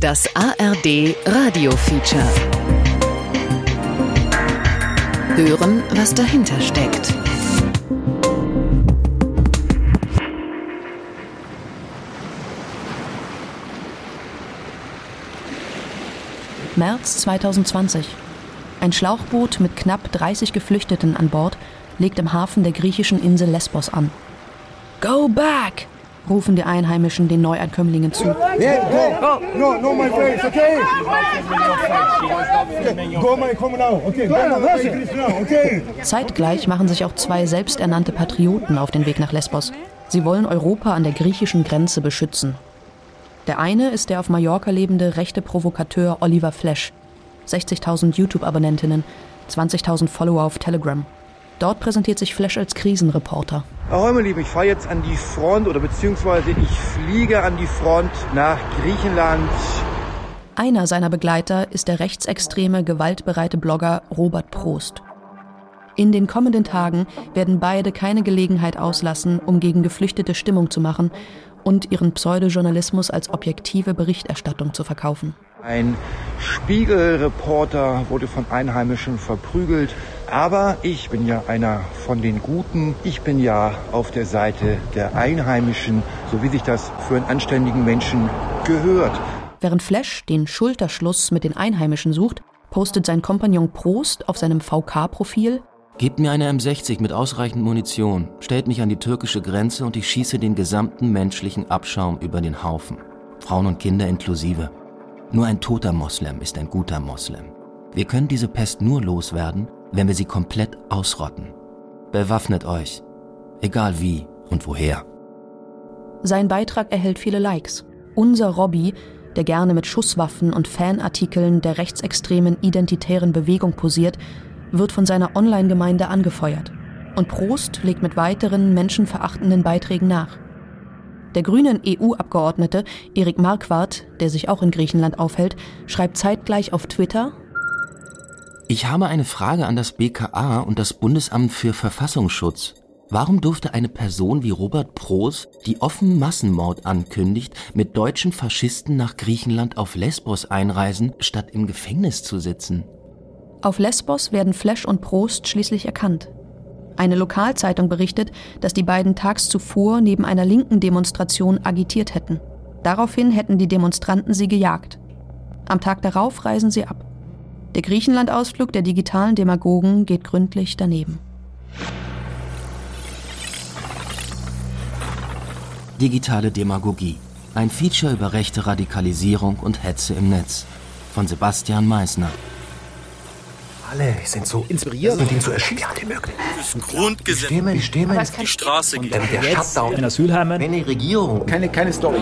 Das ARD Radio Feature. Hören, was dahinter steckt. März 2020. Ein Schlauchboot mit knapp 30 Geflüchteten an Bord legt im Hafen der griechischen Insel Lesbos an. Go back! Rufen die Einheimischen den Neuankömmlingen zu. Zeitgleich machen sich auch zwei selbsternannte Patrioten auf den Weg nach Lesbos. Sie wollen Europa an der griechischen Grenze beschützen. Der eine ist der auf Mallorca lebende rechte Provokateur Oliver Flash. 60.000 YouTube-Abonnentinnen, 20.000 Follower auf Telegram. Dort präsentiert sich Flash als Krisenreporter. Ahoi, meine Lieben, ich fahre jetzt an die Front oder beziehungsweise ich fliege an die Front nach Griechenland. Einer seiner Begleiter ist der rechtsextreme, gewaltbereite Blogger Robert Prost. In den kommenden Tagen werden beide keine Gelegenheit auslassen, um gegen Geflüchtete Stimmung zu machen und ihren Pseudojournalismus als objektive Berichterstattung zu verkaufen. Ein Spiegelreporter wurde von Einheimischen verprügelt. Aber ich bin ja einer von den Guten. Ich bin ja auf der Seite der Einheimischen, so wie sich das für einen anständigen Menschen gehört. Während Flash den Schulterschluss mit den Einheimischen sucht, postet sein Kompagnon Prost auf seinem VK-Profil Gebt mir eine M60 mit ausreichend Munition, stellt mich an die türkische Grenze und ich schieße den gesamten menschlichen Abschaum über den Haufen. Frauen und Kinder inklusive. Nur ein toter Moslem ist ein guter Moslem. Wir können diese Pest nur loswerden, wenn wir sie komplett ausrotten. Bewaffnet euch, egal wie und woher. Sein Beitrag erhält viele Likes. Unser Robby, der gerne mit Schusswaffen und Fanartikeln der rechtsextremen identitären Bewegung posiert, wird von seiner Online-Gemeinde angefeuert. Und Prost legt mit weiteren menschenverachtenden Beiträgen nach. Der grünen EU-Abgeordnete Erik Marquardt, der sich auch in Griechenland aufhält, schreibt zeitgleich auf Twitter Ich habe eine Frage an das BKA und das Bundesamt für Verfassungsschutz. Warum durfte eine Person wie Robert Proos, die offen Massenmord ankündigt, mit deutschen Faschisten nach Griechenland auf Lesbos einreisen, statt im Gefängnis zu sitzen? Auf Lesbos werden Flash und Prost schließlich erkannt. Eine Lokalzeitung berichtet, dass die beiden tags zuvor neben einer linken Demonstration agitiert hätten. Daraufhin hätten die Demonstranten sie gejagt. Am Tag darauf reisen sie ab. Der Griechenland-Ausflug der digitalen Demagogen geht gründlich daneben. Digitale Demagogie. Ein Feature über rechte Radikalisierung und Hetze im Netz. Von Sebastian Meissner. Alle sind so inspiriert und ihn zu erschießen wie möglich. Das Grundgesetz. Stimmen, die Stimmen. Die Straße Und geht. der Shutdown. in Asylheimen. Wenn die Regierung keine, keine Story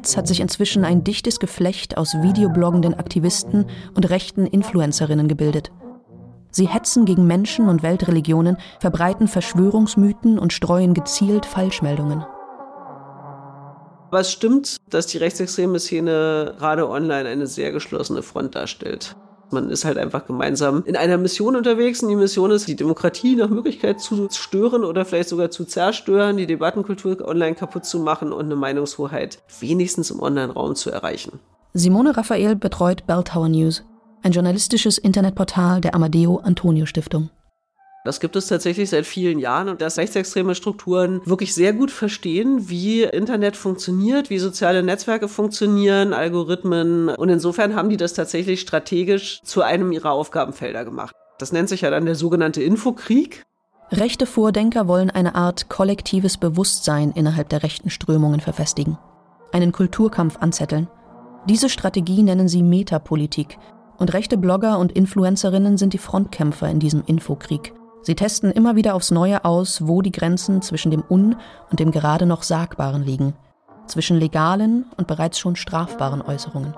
Netz hat sich inzwischen ein dichtes Geflecht aus videobloggenden Aktivisten und rechten Influencerinnen gebildet. Sie hetzen gegen Menschen und Weltreligionen, verbreiten Verschwörungsmythen und streuen gezielt Falschmeldungen. Es stimmt, dass die rechtsextreme Szene gerade online eine sehr geschlossene Front darstellt. Man ist halt einfach gemeinsam in einer Mission unterwegs und die Mission ist, die Demokratie nach Möglichkeit zu stören oder vielleicht sogar zu zerstören, die Debattenkultur online kaputt zu machen und eine Meinungshoheit wenigstens im Online-Raum zu erreichen. Simone Raphael betreut Belltower News, ein journalistisches Internetportal der Amadeo Antonio Stiftung. Das gibt es tatsächlich seit vielen Jahren und dass rechtsextreme Strukturen wirklich sehr gut verstehen, wie Internet funktioniert, wie soziale Netzwerke funktionieren, Algorithmen. Und insofern haben die das tatsächlich strategisch zu einem ihrer Aufgabenfelder gemacht. Das nennt sich ja dann der sogenannte Infokrieg. Rechte Vordenker wollen eine Art kollektives Bewusstsein innerhalb der rechten Strömungen verfestigen, einen Kulturkampf anzetteln. Diese Strategie nennen sie Metapolitik und rechte Blogger und Influencerinnen sind die Frontkämpfer in diesem Infokrieg. Sie testen immer wieder aufs Neue aus, wo die Grenzen zwischen dem Un- und dem gerade noch Sagbaren liegen, zwischen legalen und bereits schon strafbaren Äußerungen.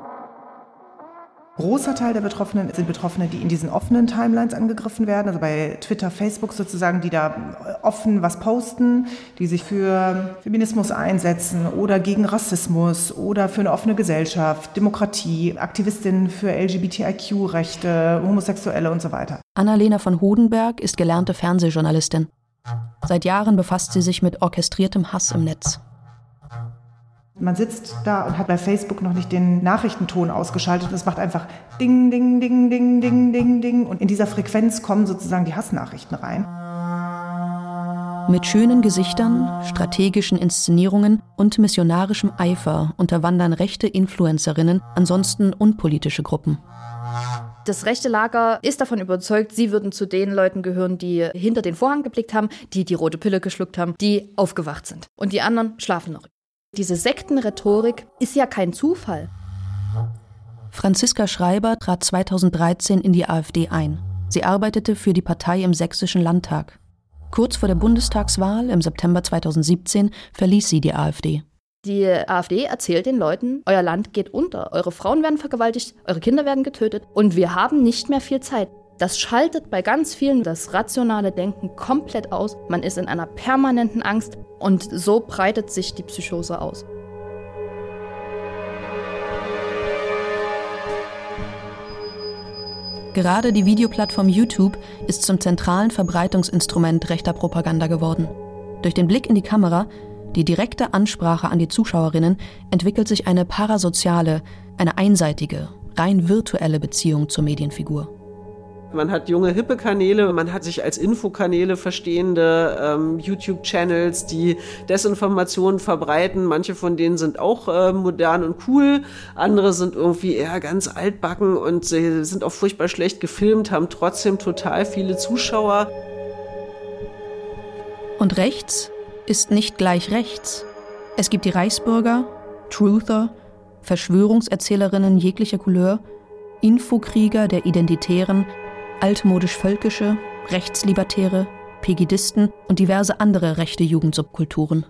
Großer Teil der Betroffenen sind Betroffene, die in diesen offenen Timelines angegriffen werden, also bei Twitter, Facebook sozusagen, die da offen was posten, die sich für Feminismus einsetzen oder gegen Rassismus oder für eine offene Gesellschaft, Demokratie, Aktivistinnen für LGBTIQ-Rechte, Homosexuelle und so weiter. Annalena von Hodenberg ist gelernte Fernsehjournalistin. Seit Jahren befasst sie sich mit orchestriertem Hass im Netz. Man sitzt da und hat bei Facebook noch nicht den Nachrichtenton ausgeschaltet und es macht einfach Ding, Ding, Ding, Ding, Ding, Ding, Ding. Und in dieser Frequenz kommen sozusagen die Hassnachrichten rein. Mit schönen Gesichtern, strategischen Inszenierungen und missionarischem Eifer unterwandern rechte Influencerinnen ansonsten unpolitische Gruppen. Das rechte Lager ist davon überzeugt, sie würden zu den Leuten gehören, die hinter den Vorhang geblickt haben, die die rote Pille geschluckt haben, die aufgewacht sind. Und die anderen schlafen noch. Diese Sektenrhetorik ist ja kein Zufall. Franziska Schreiber trat 2013 in die AfD ein. Sie arbeitete für die Partei im Sächsischen Landtag. Kurz vor der Bundestagswahl im September 2017 verließ sie die AfD. Die AfD erzählt den Leuten, euer Land geht unter, eure Frauen werden vergewaltigt, eure Kinder werden getötet und wir haben nicht mehr viel Zeit. Das schaltet bei ganz vielen das rationale Denken komplett aus. Man ist in einer permanenten Angst und so breitet sich die Psychose aus. Gerade die Videoplattform YouTube ist zum zentralen Verbreitungsinstrument rechter Propaganda geworden. Durch den Blick in die Kamera, die direkte Ansprache an die Zuschauerinnen, entwickelt sich eine parasoziale, eine einseitige, rein virtuelle Beziehung zur Medienfigur. Man hat junge, hippe Kanäle, man hat sich als Infokanäle verstehende ähm, YouTube-Channels, die Desinformationen verbreiten. Manche von denen sind auch äh, modern und cool, andere sind irgendwie eher ganz altbacken und sie sind auch furchtbar schlecht gefilmt, haben trotzdem total viele Zuschauer. Und rechts ist nicht gleich rechts. Es gibt die Reichsbürger, Truther, Verschwörungserzählerinnen jeglicher Couleur, Infokrieger der Identitären, altmodisch-völkische, Rechtslibertäre, Pegidisten und diverse andere rechte Jugendsubkulturen.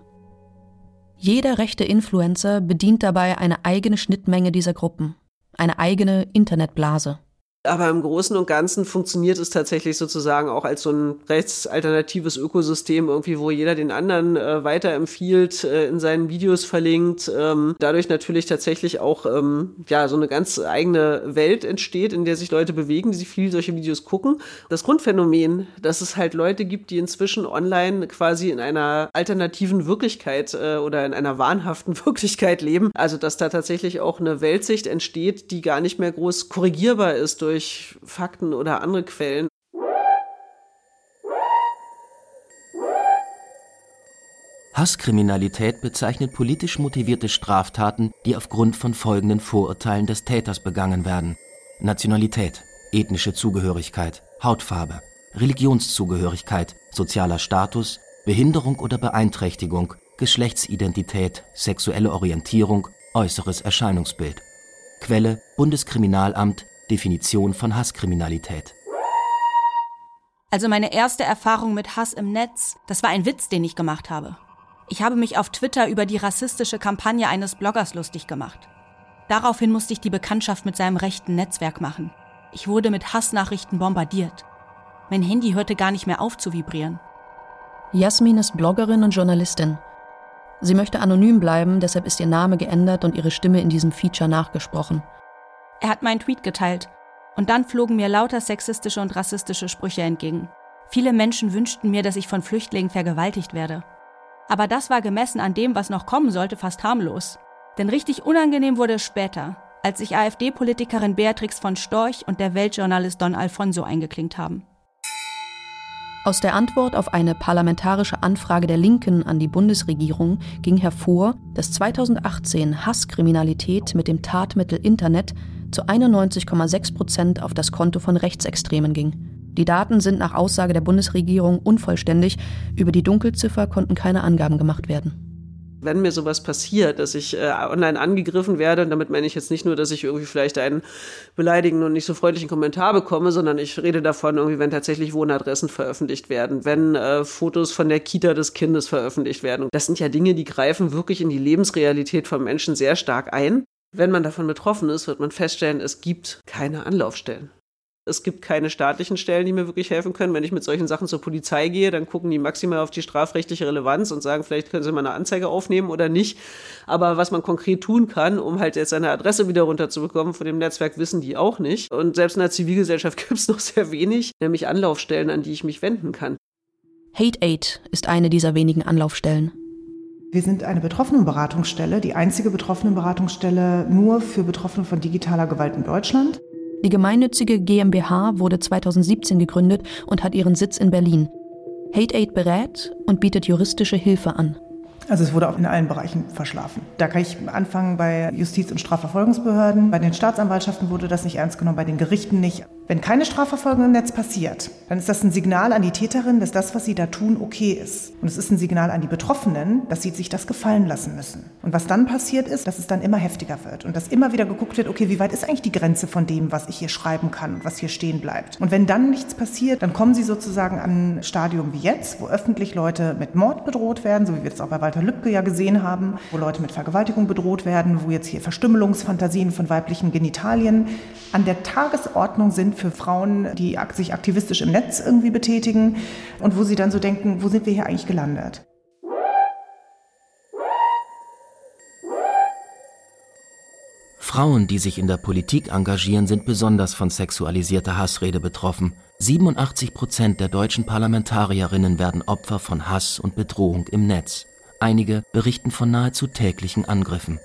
Jeder rechte Influencer bedient dabei eine eigene Schnittmenge dieser Gruppen, eine eigene Internetblase. Aber im Großen und Ganzen funktioniert es tatsächlich sozusagen auch als so ein rechtsalternatives Ökosystem, irgendwie, wo jeder den anderen äh, weiterempfiehlt, äh, in seinen Videos verlinkt. Ähm, dadurch natürlich tatsächlich auch ähm, ja so eine ganz eigene Welt entsteht, in der sich Leute bewegen, die viel solche Videos gucken. Das Grundphänomen, dass es halt Leute gibt, die inzwischen online quasi in einer alternativen Wirklichkeit äh, oder in einer wahnhaften Wirklichkeit leben. Also dass da tatsächlich auch eine Weltsicht entsteht, die gar nicht mehr groß korrigierbar ist durch durch Fakten oder andere Quellen. Hasskriminalität bezeichnet politisch motivierte Straftaten, die aufgrund von folgenden Vorurteilen des Täters begangen werden. Nationalität, ethnische Zugehörigkeit, Hautfarbe, Religionszugehörigkeit, sozialer Status, Behinderung oder Beeinträchtigung, Geschlechtsidentität, sexuelle Orientierung, äußeres Erscheinungsbild. Quelle Bundeskriminalamt Definition von Hasskriminalität. Also meine erste Erfahrung mit Hass im Netz, das war ein Witz, den ich gemacht habe. Ich habe mich auf Twitter über die rassistische Kampagne eines Bloggers lustig gemacht. Daraufhin musste ich die Bekanntschaft mit seinem rechten Netzwerk machen. Ich wurde mit Hassnachrichten bombardiert. Mein Handy hörte gar nicht mehr auf zu vibrieren. Jasmin ist Bloggerin und Journalistin. Sie möchte anonym bleiben, deshalb ist ihr Name geändert und ihre Stimme in diesem Feature nachgesprochen. Er hat meinen Tweet geteilt. Und dann flogen mir lauter sexistische und rassistische Sprüche entgegen. Viele Menschen wünschten mir, dass ich von Flüchtlingen vergewaltigt werde. Aber das war gemessen an dem, was noch kommen sollte, fast harmlos. Denn richtig unangenehm wurde es später, als sich AfD-Politikerin Beatrix von Storch und der Weltjournalist Don Alfonso eingeklinkt haben. Aus der Antwort auf eine parlamentarische Anfrage der Linken an die Bundesregierung ging hervor, dass 2018 Hasskriminalität mit dem Tatmittel Internet zu 91,6 Prozent auf das Konto von Rechtsextremen ging. Die Daten sind nach Aussage der Bundesregierung unvollständig. Über die Dunkelziffer konnten keine Angaben gemacht werden wenn mir sowas passiert, dass ich äh, online angegriffen werde, und damit meine ich jetzt nicht nur, dass ich irgendwie vielleicht einen beleidigenden und nicht so freundlichen Kommentar bekomme, sondern ich rede davon, irgendwie, wenn tatsächlich Wohnadressen veröffentlicht werden, wenn äh, Fotos von der Kita des Kindes veröffentlicht werden. Das sind ja Dinge, die greifen wirklich in die Lebensrealität von Menschen sehr stark ein. Wenn man davon betroffen ist, wird man feststellen, es gibt keine Anlaufstellen. Es gibt keine staatlichen Stellen, die mir wirklich helfen können. Wenn ich mit solchen Sachen zur Polizei gehe, dann gucken die maximal auf die strafrechtliche Relevanz und sagen, vielleicht können sie mal eine Anzeige aufnehmen oder nicht. Aber was man konkret tun kann, um halt jetzt seine Adresse wieder runterzubekommen von dem Netzwerk, wissen die auch nicht. Und selbst in der Zivilgesellschaft gibt es noch sehr wenig, nämlich Anlaufstellen, an die ich mich wenden kann. Hate Aid ist eine dieser wenigen Anlaufstellen. Wir sind eine Betroffenenberatungsstelle, die einzige Betroffenenberatungsstelle nur für Betroffene von digitaler Gewalt in Deutschland. Die gemeinnützige GmbH wurde 2017 gegründet und hat ihren Sitz in Berlin. Hate Aid berät und bietet juristische Hilfe an. Also es wurde auch in allen Bereichen verschlafen. Da kann ich anfangen bei Justiz- und Strafverfolgungsbehörden. Bei den Staatsanwaltschaften wurde das nicht ernst genommen, bei den Gerichten nicht. Wenn keine Strafverfolgung im Netz passiert, dann ist das ein Signal an die Täterin, dass das, was sie da tun, okay ist. Und es ist ein Signal an die Betroffenen, dass sie sich das gefallen lassen müssen. Und was dann passiert ist, dass es dann immer heftiger wird und dass immer wieder geguckt wird, okay, wie weit ist eigentlich die Grenze von dem, was ich hier schreiben kann und was hier stehen bleibt. Und wenn dann nichts passiert, dann kommen sie sozusagen an ein Stadium wie jetzt, wo öffentlich Leute mit Mord bedroht werden, so wie wir es auch bei Walter Lübcke ja gesehen haben, wo Leute mit Vergewaltigung bedroht werden, wo jetzt hier Verstümmelungsfantasien von weiblichen Genitalien an der Tagesordnung sind für Frauen, die sich aktivistisch im Netz irgendwie betätigen und wo sie dann so denken, wo sind wir hier eigentlich gelandet? Frauen, die sich in der Politik engagieren, sind besonders von sexualisierter Hassrede betroffen. 87 Prozent der deutschen Parlamentarierinnen werden Opfer von Hass und Bedrohung im Netz. Einige berichten von nahezu täglichen Angriffen.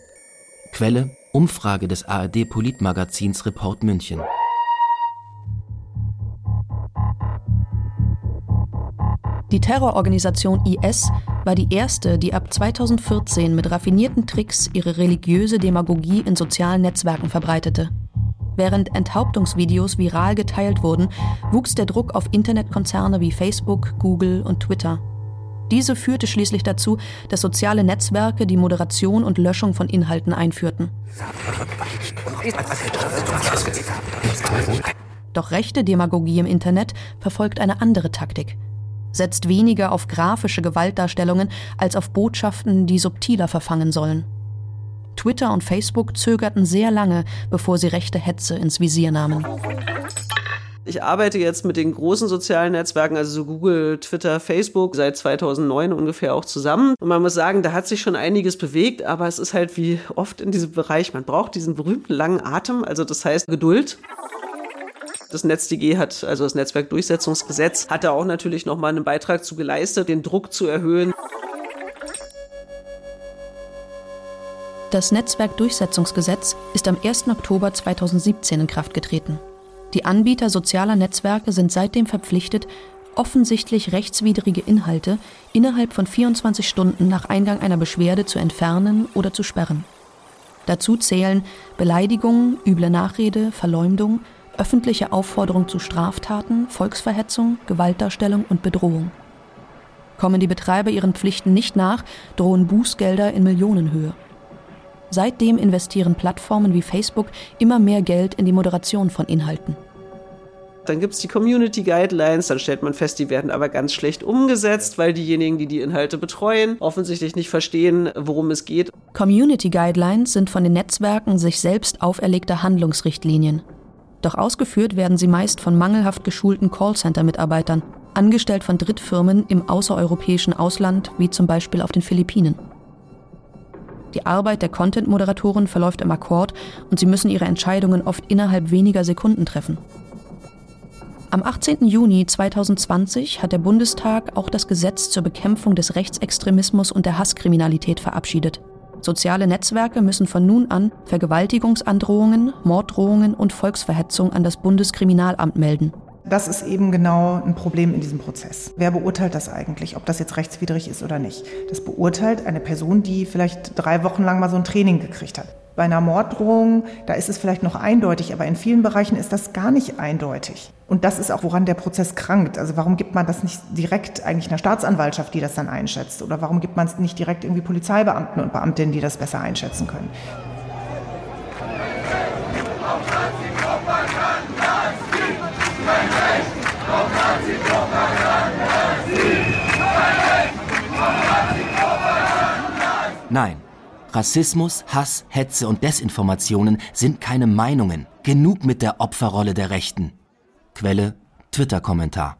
Quelle Umfrage des ARD Politmagazins Report München. Die Terrororganisation IS war die erste, die ab 2014 mit raffinierten Tricks ihre religiöse Demagogie in sozialen Netzwerken verbreitete. Während Enthauptungsvideos viral geteilt wurden, wuchs der Druck auf Internetkonzerne wie Facebook, Google und Twitter. Diese führte schließlich dazu, dass soziale Netzwerke die Moderation und Löschung von Inhalten einführten. Doch rechte Demagogie im Internet verfolgt eine andere Taktik. Setzt weniger auf grafische Gewaltdarstellungen als auf Botschaften, die subtiler verfangen sollen. Twitter und Facebook zögerten sehr lange, bevor sie rechte Hetze ins Visier nahmen. Ich arbeite jetzt mit den großen sozialen Netzwerken, also so Google, Twitter, Facebook, seit 2009 ungefähr auch zusammen. Und man muss sagen, da hat sich schon einiges bewegt, aber es ist halt wie oft in diesem Bereich, man braucht diesen berühmten langen Atem, also das heißt Geduld. Das NetzDG hat, also das Netzwerkdurchsetzungsgesetz, hat da auch natürlich nochmal einen Beitrag zu geleistet, den Druck zu erhöhen. Das Netzwerkdurchsetzungsgesetz ist am 1. Oktober 2017 in Kraft getreten. Die Anbieter sozialer Netzwerke sind seitdem verpflichtet, offensichtlich rechtswidrige Inhalte innerhalb von 24 Stunden nach Eingang einer Beschwerde zu entfernen oder zu sperren. Dazu zählen Beleidigung, üble Nachrede, Verleumdung, öffentliche Aufforderung zu Straftaten, Volksverhetzung, Gewaltdarstellung und Bedrohung. Kommen die Betreiber ihren Pflichten nicht nach, drohen Bußgelder in Millionenhöhe. Seitdem investieren Plattformen wie Facebook immer mehr Geld in die Moderation von Inhalten. Dann gibt es die Community Guidelines, dann stellt man fest, die werden aber ganz schlecht umgesetzt, weil diejenigen, die die Inhalte betreuen, offensichtlich nicht verstehen, worum es geht. Community Guidelines sind von den Netzwerken sich selbst auferlegte Handlungsrichtlinien. Doch ausgeführt werden sie meist von mangelhaft geschulten Callcenter-Mitarbeitern, angestellt von Drittfirmen im außereuropäischen Ausland, wie zum Beispiel auf den Philippinen. Die Arbeit der Content-Moderatoren verläuft im Akkord und sie müssen ihre Entscheidungen oft innerhalb weniger Sekunden treffen. Am 18. Juni 2020 hat der Bundestag auch das Gesetz zur Bekämpfung des Rechtsextremismus und der Hasskriminalität verabschiedet. Soziale Netzwerke müssen von nun an Vergewaltigungsandrohungen, Morddrohungen und Volksverhetzung an das Bundeskriminalamt melden. Das ist eben genau ein Problem in diesem Prozess. Wer beurteilt das eigentlich, ob das jetzt rechtswidrig ist oder nicht? Das beurteilt eine Person, die vielleicht drei Wochen lang mal so ein Training gekriegt hat. Bei einer Morddrohung, da ist es vielleicht noch eindeutig, aber in vielen Bereichen ist das gar nicht eindeutig. Und das ist auch, woran der Prozess krankt. Also warum gibt man das nicht direkt eigentlich einer Staatsanwaltschaft, die das dann einschätzt? Oder warum gibt man es nicht direkt irgendwie Polizeibeamten und Beamtinnen, die das besser einschätzen können? Nein, Rassismus, Hass, Hetze und Desinformationen sind keine Meinungen. Genug mit der Opferrolle der Rechten. Quelle Twitter-Kommentar.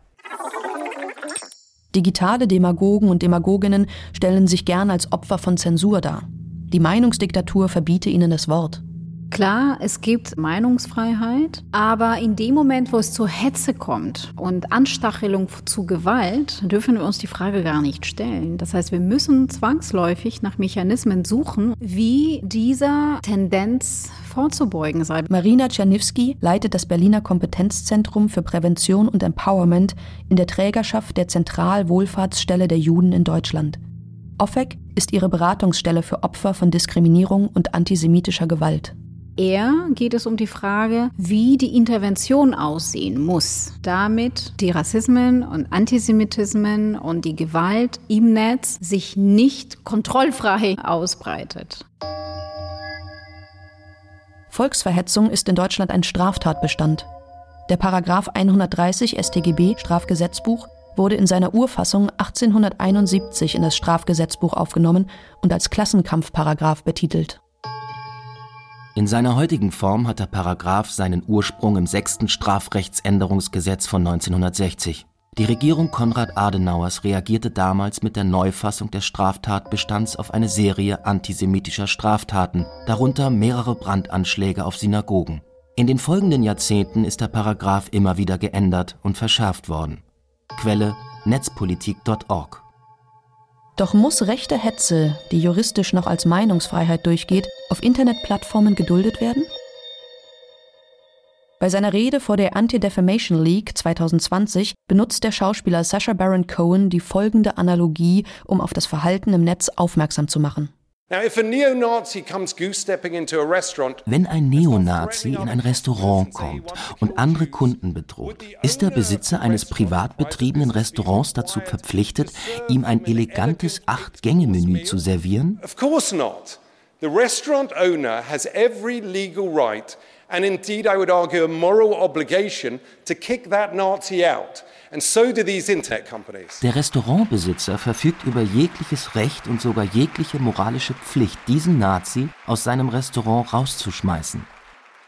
Digitale Demagogen und Demagoginnen stellen sich gern als Opfer von Zensur dar. Die Meinungsdiktatur verbiete ihnen das Wort. Klar, es gibt Meinungsfreiheit, aber in dem Moment, wo es zur Hetze kommt und Anstachelung zu Gewalt, dürfen wir uns die Frage gar nicht stellen. Das heißt, wir müssen zwangsläufig nach Mechanismen suchen, wie dieser Tendenz vorzubeugen sei. Marina Czerniewski leitet das Berliner Kompetenzzentrum für Prävention und Empowerment in der Trägerschaft der Zentralwohlfahrtsstelle der Juden in Deutschland. OFEC ist ihre Beratungsstelle für Opfer von Diskriminierung und antisemitischer Gewalt. Eher geht es um die Frage, wie die Intervention aussehen muss, damit die Rassismen und Antisemitismen und die Gewalt im Netz sich nicht kontrollfrei ausbreitet. Volksverhetzung ist in Deutschland ein Straftatbestand. Der Paragraph 130 StGB Strafgesetzbuch wurde in seiner Urfassung 1871 in das Strafgesetzbuch aufgenommen und als Klassenkampfparagraph betitelt. In seiner heutigen Form hat der Paragraph seinen Ursprung im sechsten Strafrechtsänderungsgesetz von 1960. Die Regierung Konrad Adenauers reagierte damals mit der Neufassung des Straftatbestands auf eine Serie antisemitischer Straftaten, darunter mehrere Brandanschläge auf Synagogen. In den folgenden Jahrzehnten ist der Paragraph immer wieder geändert und verschärft worden. Quelle netzpolitik.org doch muss rechte Hetze, die juristisch noch als Meinungsfreiheit durchgeht, auf Internetplattformen geduldet werden? Bei seiner Rede vor der Anti-Defamation League 2020 benutzt der Schauspieler Sacha Baron Cohen die folgende Analogie, um auf das Verhalten im Netz aufmerksam zu machen. Wenn ein Neonazi in ein Restaurant kommt und andere Kunden bedroht, ist der Besitzer eines privat betriebenen Restaurants dazu verpflichtet, ihm ein elegantes Acht-Gänge-Menü zu servieren? Of course not. The restaurant owner has every legal right and indeed I would argue a moral obligation to kick that Nazi out. So Der Restaurantbesitzer verfügt über jegliches Recht und sogar jegliche moralische Pflicht, diesen Nazi aus seinem Restaurant rauszuschmeißen.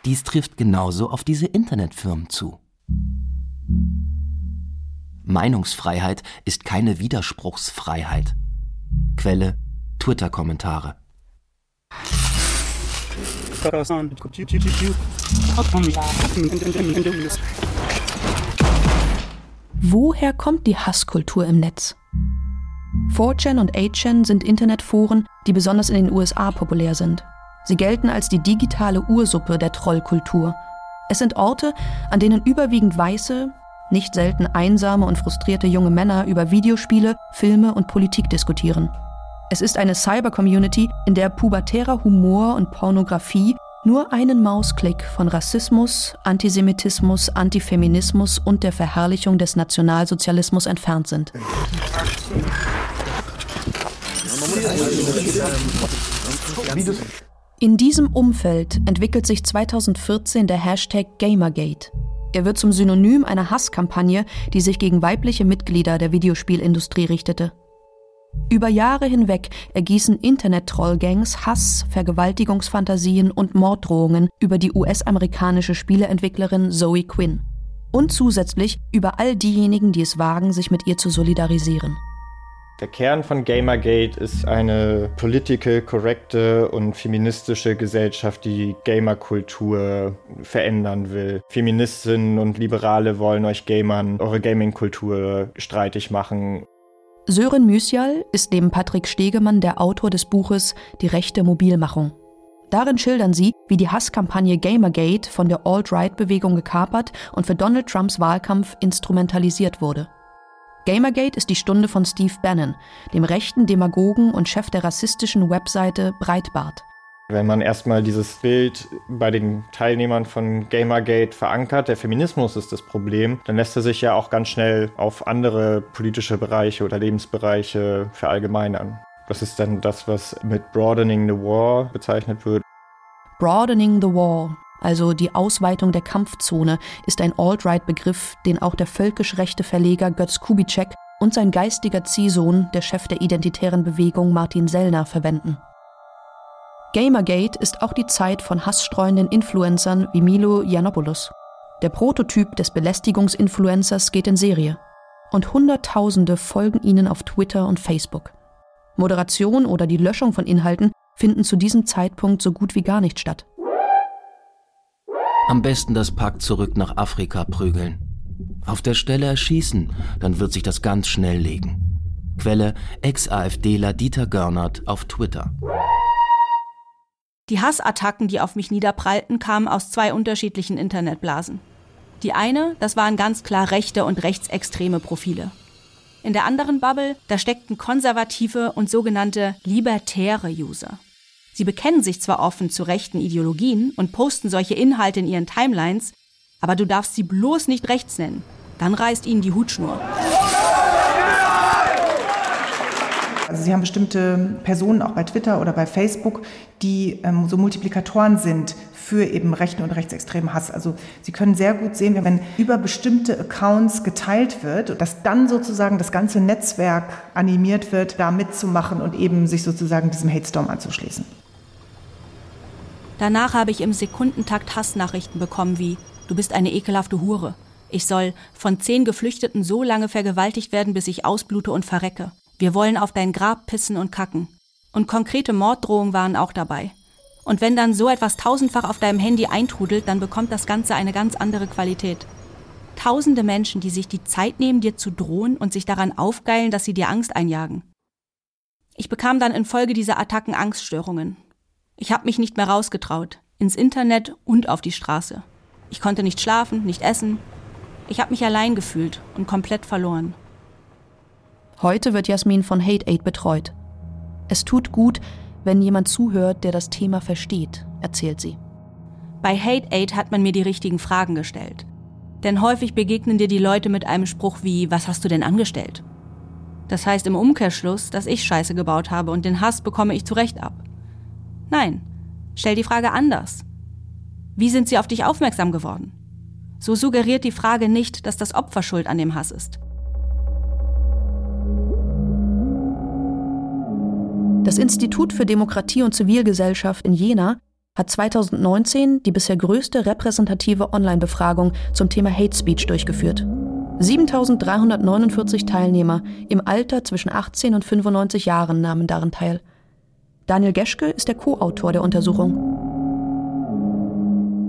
Dies trifft genauso auf diese Internetfirmen zu. Meinungsfreiheit ist keine Widerspruchsfreiheit. Quelle Twitter-Kommentare. Woher kommt die Hasskultur im Netz? 4chan und 8chan sind Internetforen, die besonders in den USA populär sind. Sie gelten als die digitale Ursuppe der Trollkultur. Es sind Orte, an denen überwiegend weiße, nicht selten einsame und frustrierte junge Männer über Videospiele, Filme und Politik diskutieren. Es ist eine Cyber-Community, in der pubertärer Humor und Pornografie nur einen Mausklick von Rassismus, Antisemitismus, Antifeminismus und der Verherrlichung des Nationalsozialismus entfernt sind. In diesem Umfeld entwickelt sich 2014 der Hashtag Gamergate. Er wird zum Synonym einer Hasskampagne, die sich gegen weibliche Mitglieder der Videospielindustrie richtete. Über Jahre hinweg ergießen Internet-Trollgangs Hass, Vergewaltigungsfantasien und Morddrohungen über die US-amerikanische Spieleentwicklerin Zoe Quinn. Und zusätzlich über all diejenigen, die es wagen, sich mit ihr zu solidarisieren. Der Kern von Gamergate ist eine political korrekte und feministische Gesellschaft, die Gamerkultur verändern will. Feministinnen und Liberale wollen euch Gamern eure Gamingkultur streitig machen. Sören Müsial ist neben Patrick Stegemann der Autor des Buches Die rechte Mobilmachung. Darin schildern sie, wie die Hasskampagne Gamergate von der Alt-Right-Bewegung gekapert und für Donald Trumps Wahlkampf instrumentalisiert wurde. Gamergate ist die Stunde von Steve Bannon, dem rechten Demagogen und Chef der rassistischen Webseite Breitbart. Wenn man erstmal dieses Bild bei den Teilnehmern von Gamergate verankert, der Feminismus ist das Problem, dann lässt er sich ja auch ganz schnell auf andere politische Bereiche oder Lebensbereiche verallgemeinern. Das ist dann das, was mit Broadening the War bezeichnet wird. Broadening the War, also die Ausweitung der Kampfzone, ist ein Alt-Right-Begriff, den auch der völkisch rechte Verleger Götz Kubitschek und sein geistiger Ziehsohn, der Chef der identitären Bewegung Martin Sellner, verwenden. Gamergate ist auch die Zeit von hassstreuenden Influencern wie Milo Yiannopoulos. Der Prototyp des Belästigungsinfluencers geht in Serie. Und Hunderttausende folgen ihnen auf Twitter und Facebook. Moderation oder die Löschung von Inhalten finden zu diesem Zeitpunkt so gut wie gar nicht statt. Am besten das Pack zurück nach Afrika prügeln. Auf der Stelle erschießen, dann wird sich das ganz schnell legen. Quelle Ex-AfDler Dieter Görnert auf Twitter. Die Hassattacken, die auf mich niederprallten, kamen aus zwei unterschiedlichen Internetblasen. Die eine, das waren ganz klar rechte und rechtsextreme Profile. In der anderen Bubble, da steckten konservative und sogenannte libertäre User. Sie bekennen sich zwar offen zu rechten Ideologien und posten solche Inhalte in ihren Timelines, aber du darfst sie bloß nicht rechts nennen. Dann reißt ihnen die Hutschnur. Also Sie haben bestimmte Personen auch bei Twitter oder bei Facebook, die ähm, so Multiplikatoren sind für eben rechten und rechtsextremen Hass. Also Sie können sehr gut sehen, wenn über bestimmte Accounts geteilt wird, dass dann sozusagen das ganze Netzwerk animiert wird, da mitzumachen und eben sich sozusagen diesem Hate Storm anzuschließen. Danach habe ich im Sekundentakt Hassnachrichten bekommen wie Du bist eine ekelhafte Hure. Ich soll von zehn Geflüchteten so lange vergewaltigt werden, bis ich ausblute und verrecke. Wir wollen auf dein Grab pissen und kacken. Und konkrete Morddrohungen waren auch dabei. Und wenn dann so etwas tausendfach auf deinem Handy eintrudelt, dann bekommt das Ganze eine ganz andere Qualität. Tausende Menschen, die sich die Zeit nehmen, dir zu drohen und sich daran aufgeilen, dass sie dir Angst einjagen. Ich bekam dann infolge dieser Attacken Angststörungen. Ich habe mich nicht mehr rausgetraut, ins Internet und auf die Straße. Ich konnte nicht schlafen, nicht essen. Ich habe mich allein gefühlt und komplett verloren. Heute wird Jasmin von Hate Aid betreut. Es tut gut, wenn jemand zuhört, der das Thema versteht, erzählt sie. Bei Hate Aid hat man mir die richtigen Fragen gestellt. Denn häufig begegnen dir die Leute mit einem Spruch wie, was hast du denn angestellt? Das heißt im Umkehrschluss, dass ich Scheiße gebaut habe und den Hass bekomme ich zurecht ab. Nein, stell die Frage anders. Wie sind sie auf dich aufmerksam geworden? So suggeriert die Frage nicht, dass das Opfer schuld an dem Hass ist. Das Institut für Demokratie und Zivilgesellschaft in Jena hat 2019 die bisher größte repräsentative Online-Befragung zum Thema Hate Speech durchgeführt. 7349 Teilnehmer im Alter zwischen 18 und 95 Jahren nahmen daran teil. Daniel Geschke ist der Co-Autor der Untersuchung.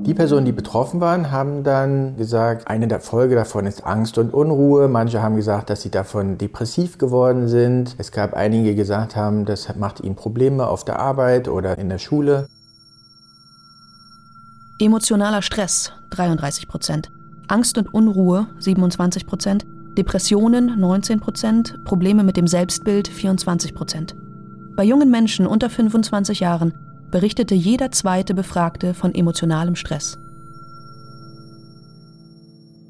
Die Personen, die betroffen waren, haben dann gesagt, eine der Folge davon ist Angst und Unruhe. Manche haben gesagt, dass sie davon depressiv geworden sind. Es gab einige, die gesagt haben, das macht ihnen Probleme auf der Arbeit oder in der Schule. Emotionaler Stress 33 Prozent, Angst und Unruhe 27 Prozent, Depressionen 19 Prozent, Probleme mit dem Selbstbild 24 Prozent. Bei jungen Menschen unter 25 Jahren berichtete jeder zweite Befragte von emotionalem Stress.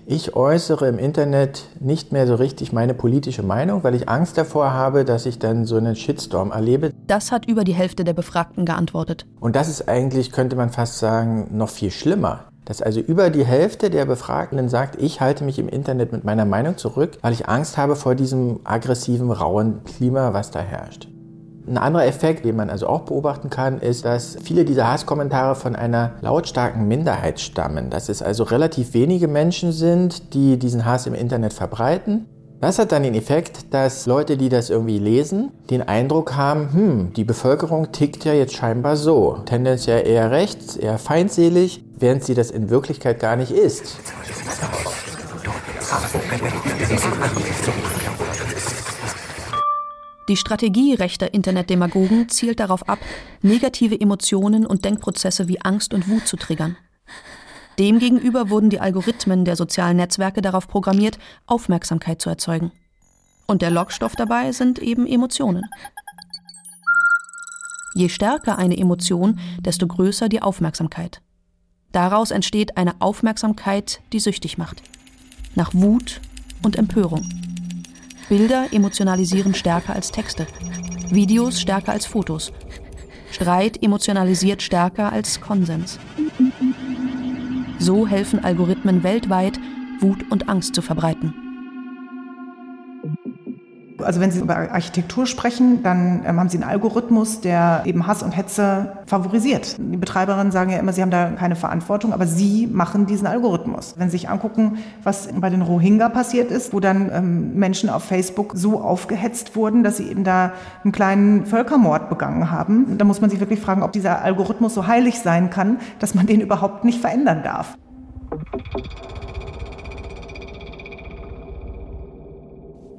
Ich äußere im Internet nicht mehr so richtig meine politische Meinung, weil ich Angst davor habe, dass ich dann so einen Shitstorm erlebe. Das hat über die Hälfte der Befragten geantwortet. Und das ist eigentlich, könnte man fast sagen, noch viel schlimmer. Dass also über die Hälfte der Befragten sagt, ich halte mich im Internet mit meiner Meinung zurück, weil ich Angst habe vor diesem aggressiven, rauen Klima, was da herrscht. Ein anderer Effekt, den man also auch beobachten kann, ist, dass viele dieser Hasskommentare von einer lautstarken Minderheit stammen. Dass es also relativ wenige Menschen sind, die diesen Hass im Internet verbreiten. Das hat dann den Effekt, dass Leute, die das irgendwie lesen, den Eindruck haben, hm, die Bevölkerung tickt ja jetzt scheinbar so. Tendenziell eher rechts, eher feindselig, während sie das in Wirklichkeit gar nicht ist. Die Strategie rechter Internetdemagogen zielt darauf ab, negative Emotionen und Denkprozesse wie Angst und Wut zu triggern. Demgegenüber wurden die Algorithmen der sozialen Netzwerke darauf programmiert, Aufmerksamkeit zu erzeugen. Und der Lockstoff dabei sind eben Emotionen. Je stärker eine Emotion, desto größer die Aufmerksamkeit. Daraus entsteht eine Aufmerksamkeit, die süchtig macht. Nach Wut und Empörung. Bilder emotionalisieren stärker als Texte, Videos stärker als Fotos. Streit emotionalisiert stärker als Konsens. So helfen Algorithmen weltweit, Wut und Angst zu verbreiten. Also wenn Sie über Architektur sprechen, dann ähm, haben Sie einen Algorithmus, der eben Hass und Hetze favorisiert. Die Betreiberinnen sagen ja immer, sie haben da keine Verantwortung, aber sie machen diesen Algorithmus. Wenn Sie sich angucken, was bei den Rohingya passiert ist, wo dann ähm, Menschen auf Facebook so aufgehetzt wurden, dass sie eben da einen kleinen Völkermord begangen haben, da muss man sich wirklich fragen, ob dieser Algorithmus so heilig sein kann, dass man den überhaupt nicht verändern darf.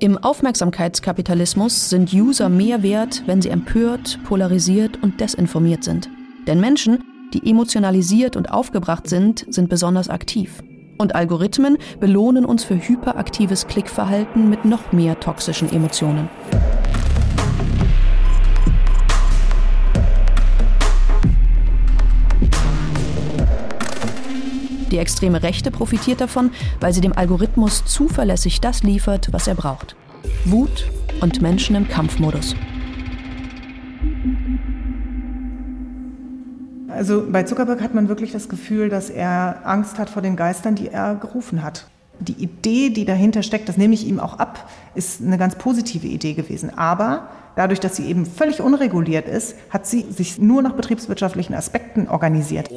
Im Aufmerksamkeitskapitalismus sind User mehr wert, wenn sie empört, polarisiert und desinformiert sind. Denn Menschen, die emotionalisiert und aufgebracht sind, sind besonders aktiv. Und Algorithmen belohnen uns für hyperaktives Klickverhalten mit noch mehr toxischen Emotionen. Die extreme Rechte profitiert davon, weil sie dem Algorithmus zuverlässig das liefert, was er braucht. Wut und Menschen im Kampfmodus. Also bei Zuckerberg hat man wirklich das Gefühl, dass er Angst hat vor den Geistern, die er gerufen hat. Die Idee, die dahinter steckt, das nehme ich ihm auch ab, ist eine ganz positive Idee gewesen. Aber Dadurch, dass sie eben völlig unreguliert ist, hat sie sich nur nach betriebswirtschaftlichen Aspekten organisiert.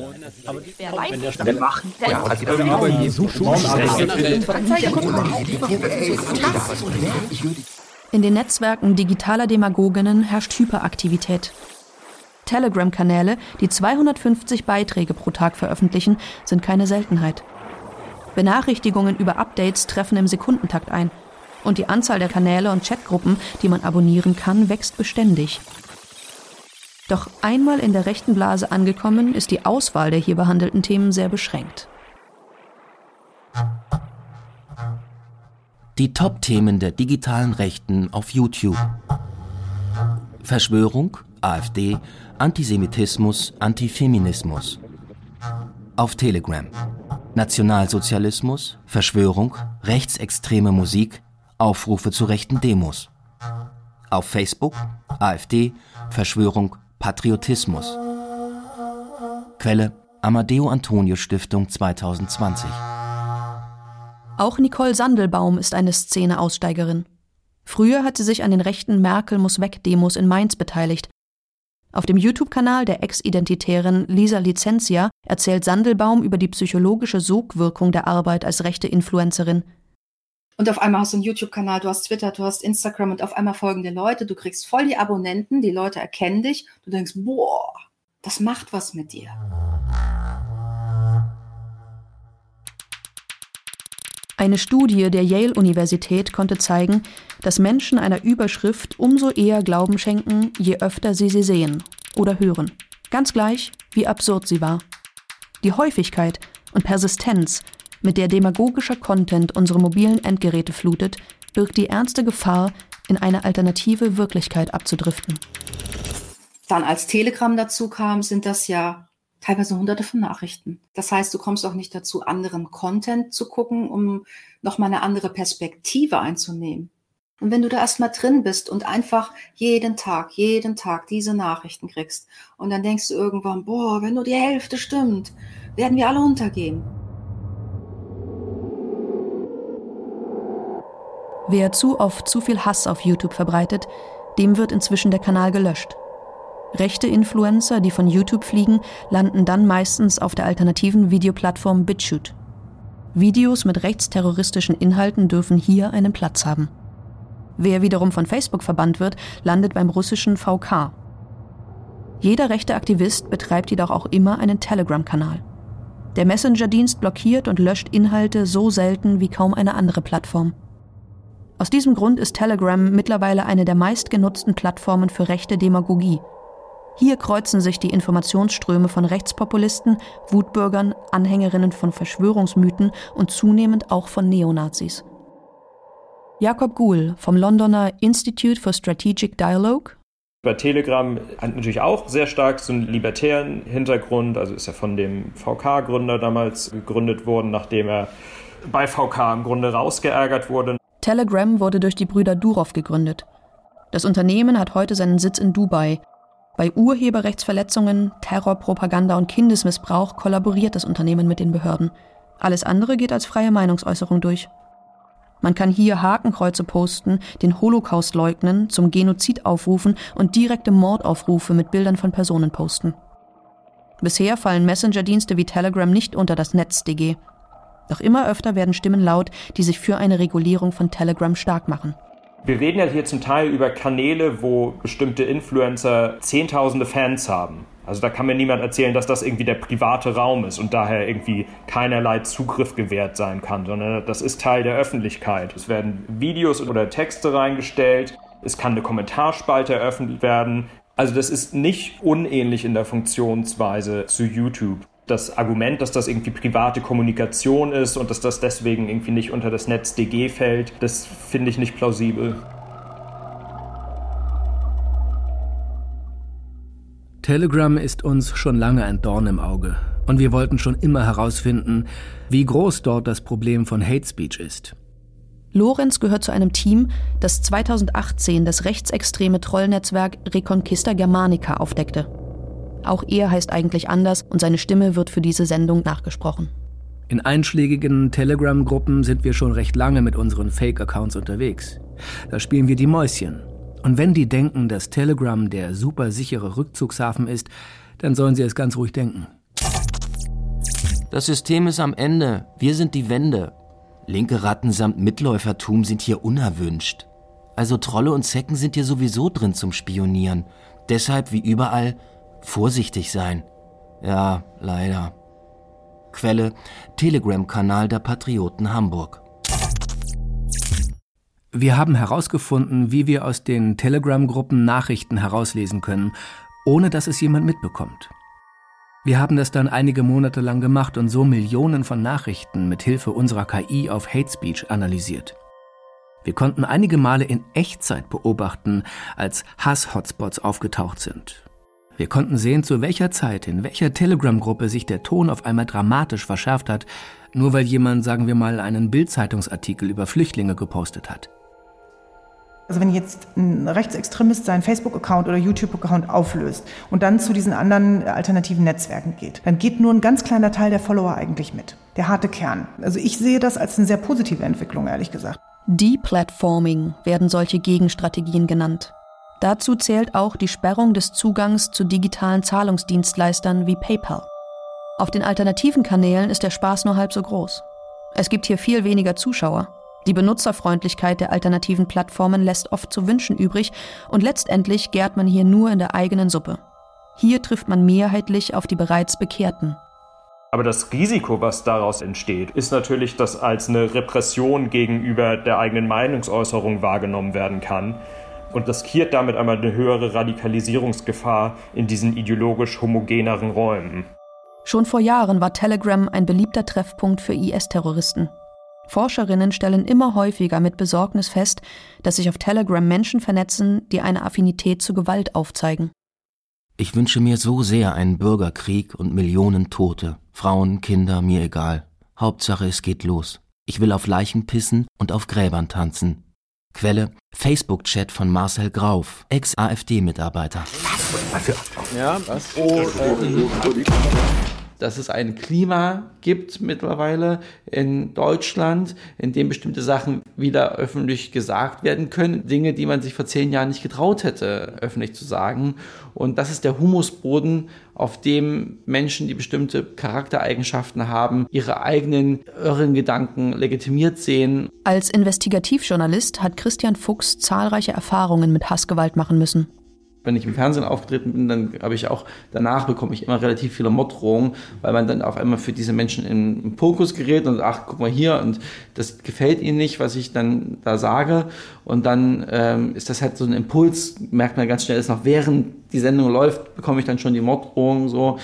In den Netzwerken digitaler Demagoginnen herrscht Hyperaktivität. Telegram-Kanäle, die 250 Beiträge pro Tag veröffentlichen, sind keine Seltenheit. Benachrichtigungen über Updates treffen im Sekundentakt ein – und die Anzahl der Kanäle und Chatgruppen, die man abonnieren kann, wächst beständig. Doch einmal in der rechten Blase angekommen, ist die Auswahl der hier behandelten Themen sehr beschränkt. Die Top-Themen der digitalen Rechten auf YouTube. Verschwörung, AfD, Antisemitismus, Antifeminismus. Auf Telegram. Nationalsozialismus, Verschwörung, rechtsextreme Musik, Aufrufe zu rechten Demos. Auf Facebook AfD Verschwörung Patriotismus. Quelle Amadeo Antonio Stiftung 2020. Auch Nicole Sandelbaum ist eine Szene-Aussteigerin. Früher hat sie sich an den rechten Merkel muss weg Demos in Mainz beteiligt. Auf dem YouTube-Kanal der Ex-Identitärin Lisa Licentia erzählt Sandelbaum über die psychologische Sogwirkung der Arbeit als rechte Influencerin – und auf einmal hast du einen YouTube-Kanal, du hast Twitter, du hast Instagram und auf einmal folgen dir Leute, du kriegst voll die Abonnenten, die Leute erkennen dich, du denkst, boah, das macht was mit dir. Eine Studie der Yale-Universität konnte zeigen, dass Menschen einer Überschrift umso eher Glauben schenken, je öfter sie sie sehen oder hören. Ganz gleich, wie absurd sie war. Die Häufigkeit und Persistenz mit der demagogischer Content unsere mobilen Endgeräte flutet, birgt die ernste Gefahr, in eine alternative Wirklichkeit abzudriften. Dann als Telegram dazu kam, sind das ja teilweise hunderte von Nachrichten. Das heißt, du kommst auch nicht dazu, anderen Content zu gucken, um nochmal eine andere Perspektive einzunehmen. Und wenn du da erstmal drin bist und einfach jeden Tag, jeden Tag diese Nachrichten kriegst und dann denkst du irgendwann, boah, wenn nur die Hälfte stimmt, werden wir alle untergehen. Wer zu oft zu viel Hass auf YouTube verbreitet, dem wird inzwischen der Kanal gelöscht. Rechte Influencer, die von YouTube fliegen, landen dann meistens auf der alternativen Videoplattform BitChute. Videos mit rechtsterroristischen Inhalten dürfen hier einen Platz haben. Wer wiederum von Facebook verbannt wird, landet beim russischen VK. Jeder rechte Aktivist betreibt jedoch auch immer einen Telegram-Kanal. Der Messenger-Dienst blockiert und löscht Inhalte so selten wie kaum eine andere Plattform. Aus diesem Grund ist Telegram mittlerweile eine der meistgenutzten Plattformen für rechte Demagogie. Hier kreuzen sich die Informationsströme von Rechtspopulisten, Wutbürgern, Anhängerinnen von Verschwörungsmythen und zunehmend auch von Neonazis. Jakob Guhl vom Londoner Institute for Strategic Dialogue bei Telegram hat natürlich auch sehr stark so einen libertären Hintergrund, also ist er von dem VK-Gründer damals gegründet worden, nachdem er bei VK im Grunde rausgeärgert wurde. Telegram wurde durch die Brüder Durov gegründet. Das Unternehmen hat heute seinen Sitz in Dubai. Bei Urheberrechtsverletzungen, Terrorpropaganda und Kindesmissbrauch kollaboriert das Unternehmen mit den Behörden. Alles andere geht als freie Meinungsäußerung durch. Man kann hier Hakenkreuze posten, den Holocaust leugnen, zum Genozid aufrufen und direkte Mordaufrufe mit Bildern von Personen posten. Bisher fallen Messenger-Dienste wie Telegram nicht unter das NetzDG. Doch immer öfter werden Stimmen laut, die sich für eine Regulierung von Telegram stark machen. Wir reden ja hier zum Teil über Kanäle, wo bestimmte Influencer Zehntausende Fans haben. Also da kann mir niemand erzählen, dass das irgendwie der private Raum ist und daher irgendwie keinerlei Zugriff gewährt sein kann, sondern das ist Teil der Öffentlichkeit. Es werden Videos oder Texte reingestellt, es kann eine Kommentarspalte eröffnet werden. Also das ist nicht unähnlich in der Funktionsweise zu YouTube. Das Argument, dass das irgendwie private Kommunikation ist und dass das deswegen irgendwie nicht unter das Netz DG fällt, das finde ich nicht plausibel. Telegram ist uns schon lange ein Dorn im Auge. Und wir wollten schon immer herausfinden, wie groß dort das Problem von Hate Speech ist. Lorenz gehört zu einem Team, das 2018 das rechtsextreme Trollnetzwerk Reconquista Germanica aufdeckte. Auch er heißt eigentlich anders und seine Stimme wird für diese Sendung nachgesprochen. In einschlägigen Telegram-Gruppen sind wir schon recht lange mit unseren Fake-Accounts unterwegs. Da spielen wir die Mäuschen und wenn die denken, dass Telegram der super sichere Rückzugshafen ist, dann sollen sie es ganz ruhig denken. Das System ist am Ende. Wir sind die Wende. Linke Ratten samt Mitläufertum sind hier unerwünscht. Also Trolle und Zecken sind hier sowieso drin zum Spionieren. Deshalb, wie überall, vorsichtig sein. Ja, leider. Quelle Telegram-Kanal der Patrioten Hamburg. Wir haben herausgefunden, wie wir aus den Telegram-Gruppen Nachrichten herauslesen können, ohne dass es jemand mitbekommt. Wir haben das dann einige Monate lang gemacht und so Millionen von Nachrichten mit Hilfe unserer KI auf Hate Speech analysiert. Wir konnten einige Male in Echtzeit beobachten, als Hass-Hotspots aufgetaucht sind. Wir konnten sehen, zu welcher Zeit in welcher Telegram-Gruppe sich der Ton auf einmal dramatisch verschärft hat, nur weil jemand, sagen wir mal, einen Bild-Zeitungsartikel über Flüchtlinge gepostet hat. Also wenn jetzt ein Rechtsextremist seinen Facebook-Account oder YouTube-Account auflöst und dann zu diesen anderen alternativen Netzwerken geht, dann geht nur ein ganz kleiner Teil der Follower eigentlich mit. Der harte Kern. Also ich sehe das als eine sehr positive Entwicklung, ehrlich gesagt. Deplatforming werden solche Gegenstrategien genannt. Dazu zählt auch die Sperrung des Zugangs zu digitalen Zahlungsdienstleistern wie PayPal. Auf den alternativen Kanälen ist der Spaß nur halb so groß. Es gibt hier viel weniger Zuschauer, die Benutzerfreundlichkeit der alternativen Plattformen lässt oft zu wünschen übrig und letztendlich gärt man hier nur in der eigenen Suppe. Hier trifft man mehrheitlich auf die bereits Bekehrten. Aber das Risiko, was daraus entsteht, ist natürlich, dass als eine Repression gegenüber der eigenen Meinungsäußerung wahrgenommen werden kann und riskiert damit einmal eine höhere Radikalisierungsgefahr in diesen ideologisch homogeneren Räumen. Schon vor Jahren war Telegram ein beliebter Treffpunkt für IS-Terroristen. Forscherinnen stellen immer häufiger mit Besorgnis fest, dass sich auf Telegram Menschen vernetzen, die eine Affinität zu Gewalt aufzeigen. Ich wünsche mir so sehr einen Bürgerkrieg und Millionen Tote. Frauen, Kinder, mir egal. Hauptsache, es geht los. Ich will auf Leichen pissen und auf Gräbern tanzen. Quelle Facebook-Chat von Marcel Grauf, Ex-AfD-Mitarbeiter. Ja, was? Oh, äh, dass es ein Klima gibt mittlerweile in Deutschland, in dem bestimmte Sachen wieder öffentlich gesagt werden können. Dinge, die man sich vor zehn Jahren nicht getraut hätte, öffentlich zu sagen. Und das ist der Humusboden, auf dem Menschen, die bestimmte Charaktereigenschaften haben, ihre eigenen irren Gedanken legitimiert sehen. Als Investigativjournalist hat Christian Fuchs zahlreiche Erfahrungen mit Hassgewalt machen müssen wenn ich im Fernsehen aufgetreten bin, dann habe ich auch, danach bekomme ich immer relativ viele Morddrohungen, weil man dann auf einmal für diese Menschen in, im Fokus gerät und ach, guck mal hier und das gefällt ihnen nicht, was ich dann da sage und dann ähm, ist das halt so ein Impuls, merkt man ganz schnell, ist noch während die Sendung läuft, bekomme ich dann schon die Morddrohungen so.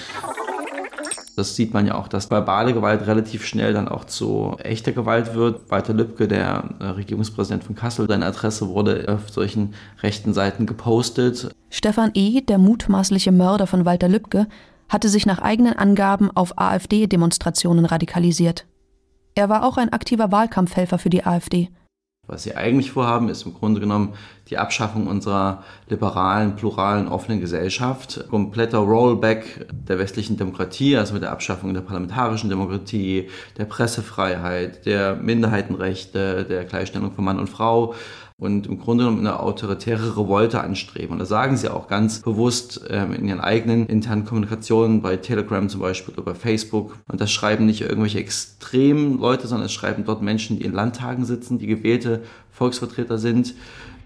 Das sieht man ja auch, dass verbale Gewalt relativ schnell dann auch zu echter Gewalt wird. Walter Lübcke, der äh, Regierungspräsident von Kassel, seine Adresse wurde auf solchen rechten Seiten gepostet. Stefan E., der mutmaßliche Mörder von Walter Lübcke, hatte sich nach eigenen Angaben auf AfD-Demonstrationen radikalisiert. Er war auch ein aktiver Wahlkampfhelfer für die AfD. Was sie eigentlich vorhaben, ist im Grunde genommen die Abschaffung unserer liberalen, pluralen, offenen Gesellschaft, kompletter Rollback der westlichen Demokratie, also mit der Abschaffung der parlamentarischen Demokratie, der Pressefreiheit, der Minderheitenrechte, der Gleichstellung von Mann und Frau und im Grunde genommen eine autoritäre Revolte anstreben. Und das sagen sie auch ganz bewusst ähm, in ihren eigenen internen Kommunikationen, bei Telegram zum Beispiel oder bei Facebook. Und das schreiben nicht irgendwelche extremen Leute, sondern es schreiben dort Menschen, die in Landtagen sitzen, die gewählte Volksvertreter sind.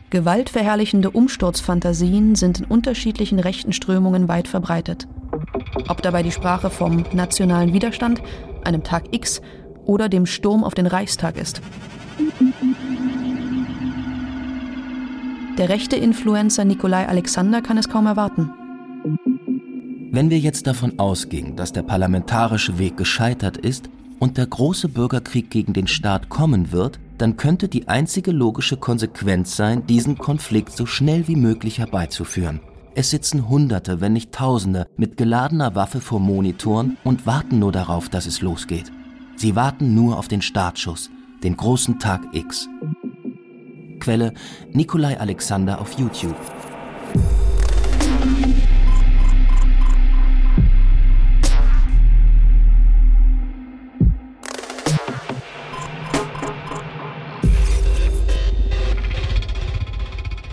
Gewaltverherrlichende Umsturzfantasien sind in unterschiedlichen rechten Strömungen weit verbreitet. Ob dabei die Sprache vom nationalen Widerstand, einem Tag X oder dem Sturm auf den Reichstag ist. Der rechte Influencer Nikolai Alexander kann es kaum erwarten. Wenn wir jetzt davon ausgehen, dass der parlamentarische Weg gescheitert ist und der große Bürgerkrieg gegen den Staat kommen wird, dann könnte die einzige logische Konsequenz sein, diesen Konflikt so schnell wie möglich herbeizuführen. Es sitzen Hunderte, wenn nicht Tausende, mit geladener Waffe vor Monitoren und warten nur darauf, dass es losgeht. Sie warten nur auf den Startschuss, den großen Tag X. Quelle Nikolai Alexander auf YouTube.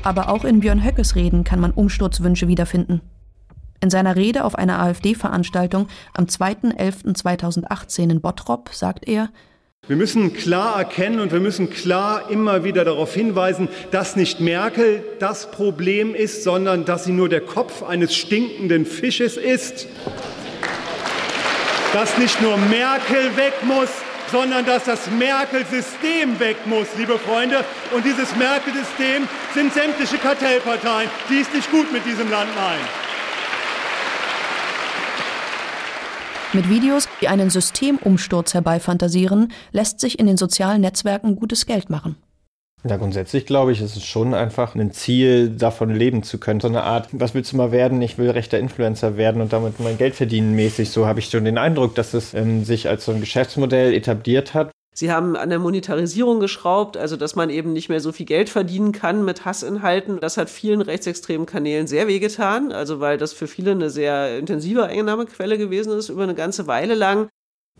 Aber auch in Björn Höckes Reden kann man Umsturzwünsche wiederfinden. In seiner Rede auf einer AfD-Veranstaltung am 2.11.2018 in Bottrop sagt er, wir müssen klar erkennen und wir müssen klar immer wieder darauf hinweisen, dass nicht Merkel das Problem ist, sondern dass sie nur der Kopf eines stinkenden Fisches ist. Dass nicht nur Merkel weg muss, sondern dass das Merkel-System weg muss, liebe Freunde. Und dieses Merkel-System sind sämtliche Kartellparteien. Die ist nicht gut mit diesem Land, nein. Mit Videos, die einen Systemumsturz herbeifantasieren, lässt sich in den sozialen Netzwerken gutes Geld machen. Ja, grundsätzlich glaube ich, ist es schon einfach ein Ziel, davon leben zu können. So eine Art, was willst du mal werden? Ich will rechter Influencer werden und damit mein Geld verdienen mäßig. So habe ich schon den Eindruck, dass es ähm, sich als so ein Geschäftsmodell etabliert hat. Sie haben an der Monetarisierung geschraubt, also dass man eben nicht mehr so viel Geld verdienen kann mit Hassinhalten. Das hat vielen rechtsextremen Kanälen sehr wehgetan, also weil das für viele eine sehr intensive Einnahmequelle gewesen ist über eine ganze Weile lang.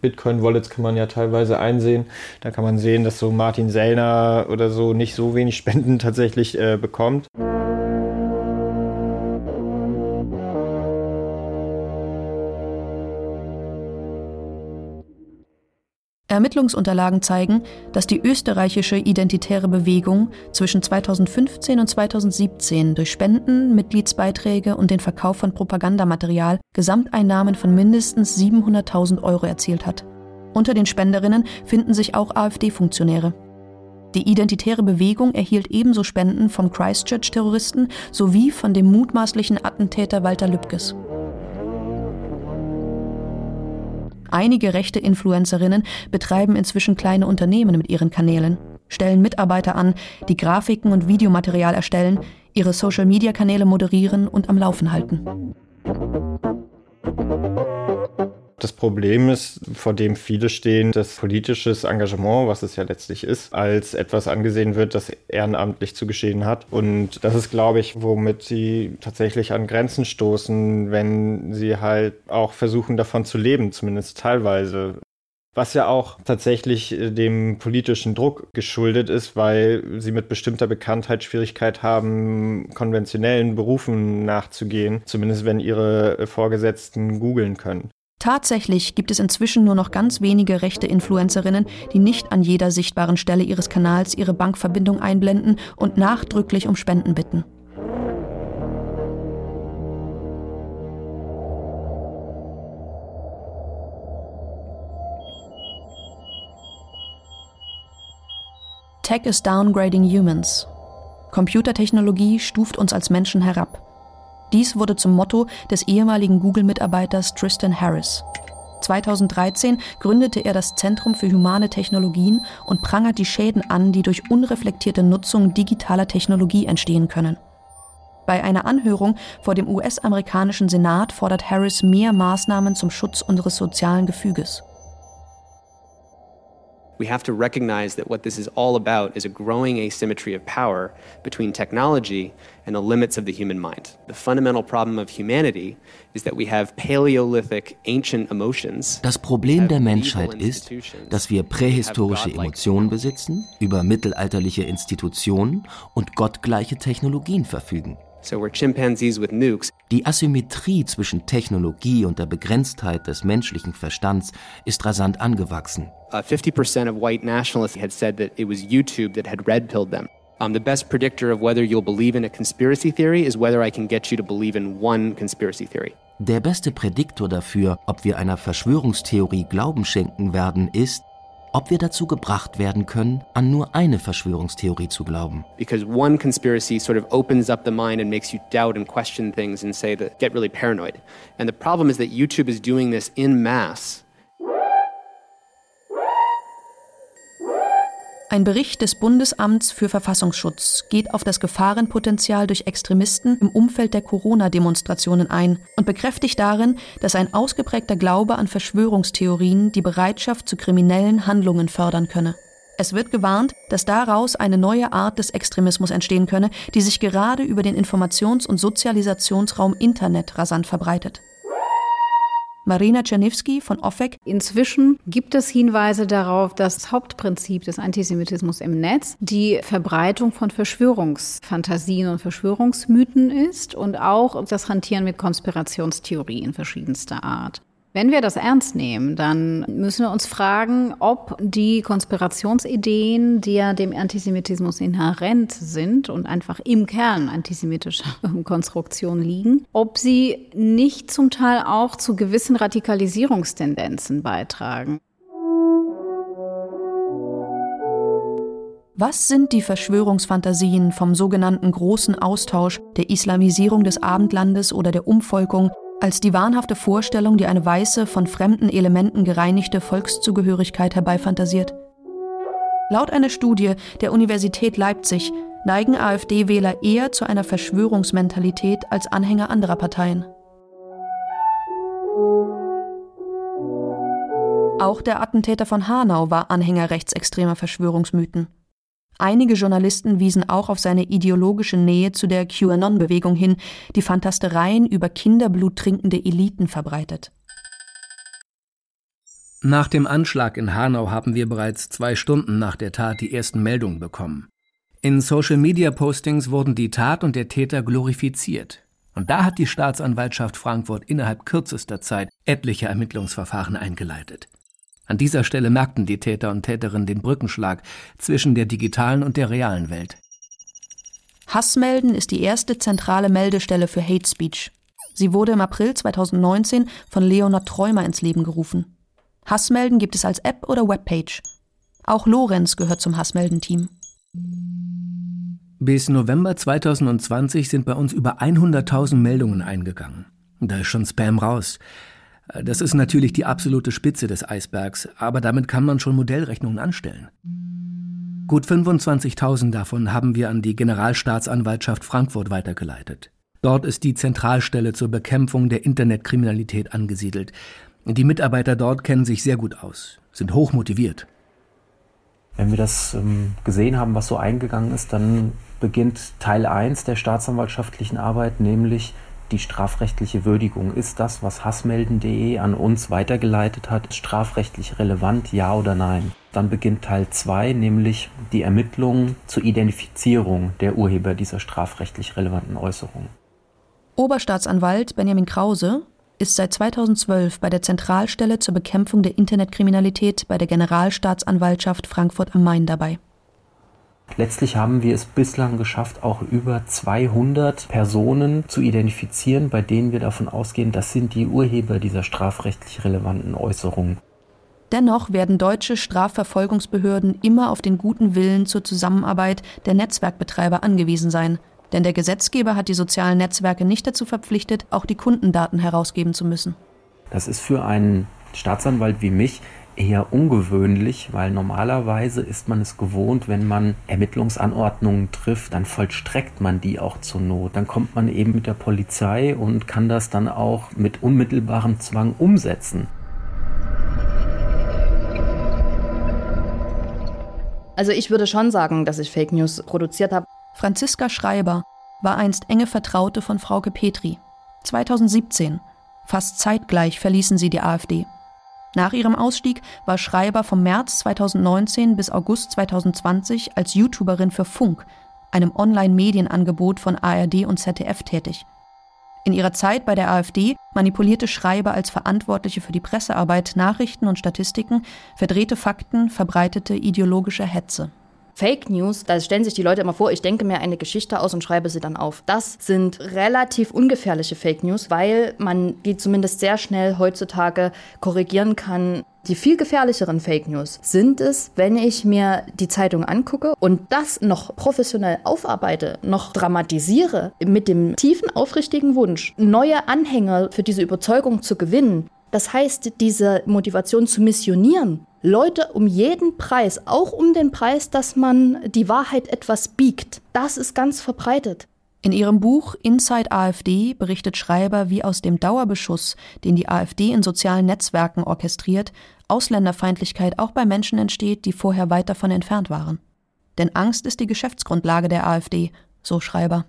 Bitcoin-Wallets kann man ja teilweise einsehen. Da kann man sehen, dass so Martin Sellner oder so nicht so wenig Spenden tatsächlich äh, bekommt. Ermittlungsunterlagen zeigen, dass die österreichische identitäre Bewegung zwischen 2015 und 2017 durch Spenden, Mitgliedsbeiträge und den Verkauf von Propagandamaterial Gesamteinnahmen von mindestens 700.000 Euro erzielt hat. Unter den Spenderinnen finden sich auch AfD-Funktionäre. Die identitäre Bewegung erhielt ebenso Spenden vom Christchurch-Terroristen sowie von dem mutmaßlichen Attentäter Walter Lübkes. Einige rechte Influencerinnen betreiben inzwischen kleine Unternehmen mit ihren Kanälen, stellen Mitarbeiter an, die Grafiken und Videomaterial erstellen, ihre Social-Media-Kanäle moderieren und am Laufen halten. Das Problem ist, vor dem viele stehen, dass politisches Engagement, was es ja letztlich ist, als etwas angesehen wird, das ehrenamtlich zu geschehen hat. Und das ist, glaube ich, womit sie tatsächlich an Grenzen stoßen, wenn sie halt auch versuchen, davon zu leben, zumindest teilweise. Was ja auch tatsächlich äh, dem politischen Druck geschuldet ist, weil sie mit bestimmter Bekanntheit Schwierigkeit haben, konventionellen Berufen nachzugehen, zumindest wenn ihre Vorgesetzten googeln können. Tatsächlich gibt es inzwischen nur noch ganz wenige rechte Influencerinnen, die nicht an jeder sichtbaren Stelle ihres Kanals ihre Bankverbindung einblenden und nachdrücklich um Spenden bitten. Tech is downgrading humans. Computertechnologie stuft uns als Menschen herab. Dies wurde zum Motto des ehemaligen Google-Mitarbeiters Tristan Harris. 2013 gründete er das Zentrum für humane Technologien und prangert die Schäden an, die durch unreflektierte Nutzung digitaler Technologie entstehen können. Bei einer Anhörung vor dem US-amerikanischen Senat fordert Harris mehr Maßnahmen zum Schutz unseres sozialen Gefüges. We have to recognize that what this is all about is a growing asymmetry of power between technology and the limits of the human mind. The fundamental problem of humanity is that we have Paleolithic ancient emotions. Das Problem der Menschheit ist, dass wir prähistorische Emotionen besitzen, über mittelalterliche Institutionen und gottgleiche Technologien verfügen. So we're chimpanzees with nukes. Die Asymmetrie zwischen Technologie und der Begrenztheit des menschlichen Verstands ist rasant angewachsen. Uh, 50% of white nationalists had said that it was YouTube that had red pilled them. Um, the best predictor of whether you'll believe in a conspiracy theory is whether I can get you to believe in one conspiracy theory. Der beste Prädiktor dafür, ob wir einer Verschwörungstheorie Glauben schenken werden, ist, ob wir dazu gebracht werden können, an nur eine Verschwörungstheorie zu glauben. Because one conspiracy sort of opens up the mind and makes you doubt and question things and say that get really paranoid. And the problem is that YouTube is doing this in mass. Ein Bericht des Bundesamts für Verfassungsschutz geht auf das Gefahrenpotenzial durch Extremisten im Umfeld der Corona-Demonstrationen ein und bekräftigt darin, dass ein ausgeprägter Glaube an Verschwörungstheorien die Bereitschaft zu kriminellen Handlungen fördern könne. Es wird gewarnt, dass daraus eine neue Art des Extremismus entstehen könne, die sich gerade über den Informations- und Sozialisationsraum Internet rasant verbreitet. Marina Czerniewski von OFEC. Inzwischen gibt es Hinweise darauf, dass das Hauptprinzip des Antisemitismus im Netz die Verbreitung von Verschwörungsfantasien und Verschwörungsmythen ist und auch das Hantieren mit Konspirationstheorien verschiedenster Art. Wenn wir das ernst nehmen, dann müssen wir uns fragen, ob die Konspirationsideen, die ja dem Antisemitismus inhärent sind und einfach im Kern antisemitischer Konstruktion liegen, ob sie nicht zum Teil auch zu gewissen Radikalisierungstendenzen beitragen. Was sind die Verschwörungsfantasien vom sogenannten großen Austausch, der Islamisierung des Abendlandes oder der Umvolkung, als die wahnhafte Vorstellung, die eine weiße, von fremden Elementen gereinigte Volkszugehörigkeit herbeifantasiert. Laut einer Studie der Universität Leipzig neigen AfD-Wähler eher zu einer Verschwörungsmentalität als Anhänger anderer Parteien. Auch der Attentäter von Hanau war Anhänger rechtsextremer Verschwörungsmythen. Einige Journalisten wiesen auch auf seine ideologische Nähe zu der QAnon-Bewegung hin, die Fantastereien über Kinderblut trinkende Eliten verbreitet. Nach dem Anschlag in Hanau haben wir bereits zwei Stunden nach der Tat die ersten Meldungen bekommen. In Social-Media-Postings wurden die Tat und der Täter glorifiziert. Und da hat die Staatsanwaltschaft Frankfurt innerhalb kürzester Zeit etliche Ermittlungsverfahren eingeleitet. An dieser Stelle merkten die Täter und Täterinnen den Brückenschlag zwischen der digitalen und der realen Welt. Hassmelden ist die erste zentrale Meldestelle für Hate Speech. Sie wurde im April 2019 von Leonard Träumer ins Leben gerufen. Hassmelden gibt es als App oder Webpage. Auch Lorenz gehört zum Hassmelden-Team. Bis November 2020 sind bei uns über 100.000 Meldungen eingegangen. Da ist schon Spam raus. Das ist natürlich die absolute Spitze des Eisbergs, aber damit kann man schon Modellrechnungen anstellen. Gut 25.000 davon haben wir an die Generalstaatsanwaltschaft Frankfurt weitergeleitet. Dort ist die Zentralstelle zur Bekämpfung der Internetkriminalität angesiedelt. Die Mitarbeiter dort kennen sich sehr gut aus, sind hoch motiviert. Wenn wir das ähm, gesehen haben, was so eingegangen ist, dann beginnt Teil 1 der staatsanwaltschaftlichen Arbeit, nämlich die strafrechtliche Würdigung. Ist das, was hassmelden.de an uns weitergeleitet hat, strafrechtlich relevant, ja oder nein? Dann beginnt Teil 2, nämlich die Ermittlungen zur Identifizierung der Urheber dieser strafrechtlich relevanten Äußerungen. Oberstaatsanwalt Benjamin Krause ist seit 2012 bei der Zentralstelle zur Bekämpfung der Internetkriminalität bei der Generalstaatsanwaltschaft Frankfurt am Main dabei. Letztlich haben wir es bislang geschafft, auch über 200 Personen zu identifizieren, bei denen wir davon ausgehen, das sind die Urheber dieser strafrechtlich relevanten Äußerungen. Dennoch werden deutsche Strafverfolgungsbehörden immer auf den guten Willen zur Zusammenarbeit der Netzwerkbetreiber angewiesen sein. Denn der Gesetzgeber hat die sozialen Netzwerke nicht dazu verpflichtet, auch die Kundendaten herausgeben zu müssen. Das ist für einen Staatsanwalt wie mich eher ungewöhnlich, weil normalerweise ist man es gewohnt, wenn man Ermittlungsanordnungen trifft, dann vollstreckt man die auch zur Not. Dann kommt man eben mit der Polizei und kann das dann auch mit unmittelbarem Zwang umsetzen. Also ich würde schon sagen, dass ich Fake News produziert habe. Franziska Schreiber war einst enge Vertraute von Frauke Petri. 2017, fast zeitgleich, verließen sie die AfD. Nach ihrem Ausstieg war Schreiber vom März 2019 bis August 2020 als YouTuberin für Funk, einem Online-Medienangebot von ARD und ZDF tätig. In ihrer Zeit bei der AfD manipulierte Schreiber als Verantwortliche für die Pressearbeit Nachrichten und Statistiken, verdrehte Fakten, verbreitete ideologische Hetze. Fake News, da stellen sich die Leute immer vor, ich denke mir eine Geschichte aus und schreibe sie dann auf. Das sind relativ ungefährliche Fake News, weil man die zumindest sehr schnell heutzutage korrigieren kann. Die viel gefährlicheren Fake News sind es, wenn ich mir die Zeitung angucke und das noch professionell aufarbeite, noch dramatisiere, mit dem tiefen, aufrichtigen Wunsch, neue Anhänger für diese Überzeugung zu gewinnen. Das heißt, diese Motivation zu missionieren, Leute um jeden Preis, auch um den Preis, dass man die Wahrheit etwas biegt. Das ist ganz verbreitet. In ihrem Buch Inside AfD berichtet Schreiber, wie aus dem Dauerbeschuss, den die AfD in sozialen Netzwerken orchestriert, Ausländerfeindlichkeit auch bei Menschen entsteht, die vorher weit davon entfernt waren. Denn Angst ist die Geschäftsgrundlage der AfD, so Schreiber.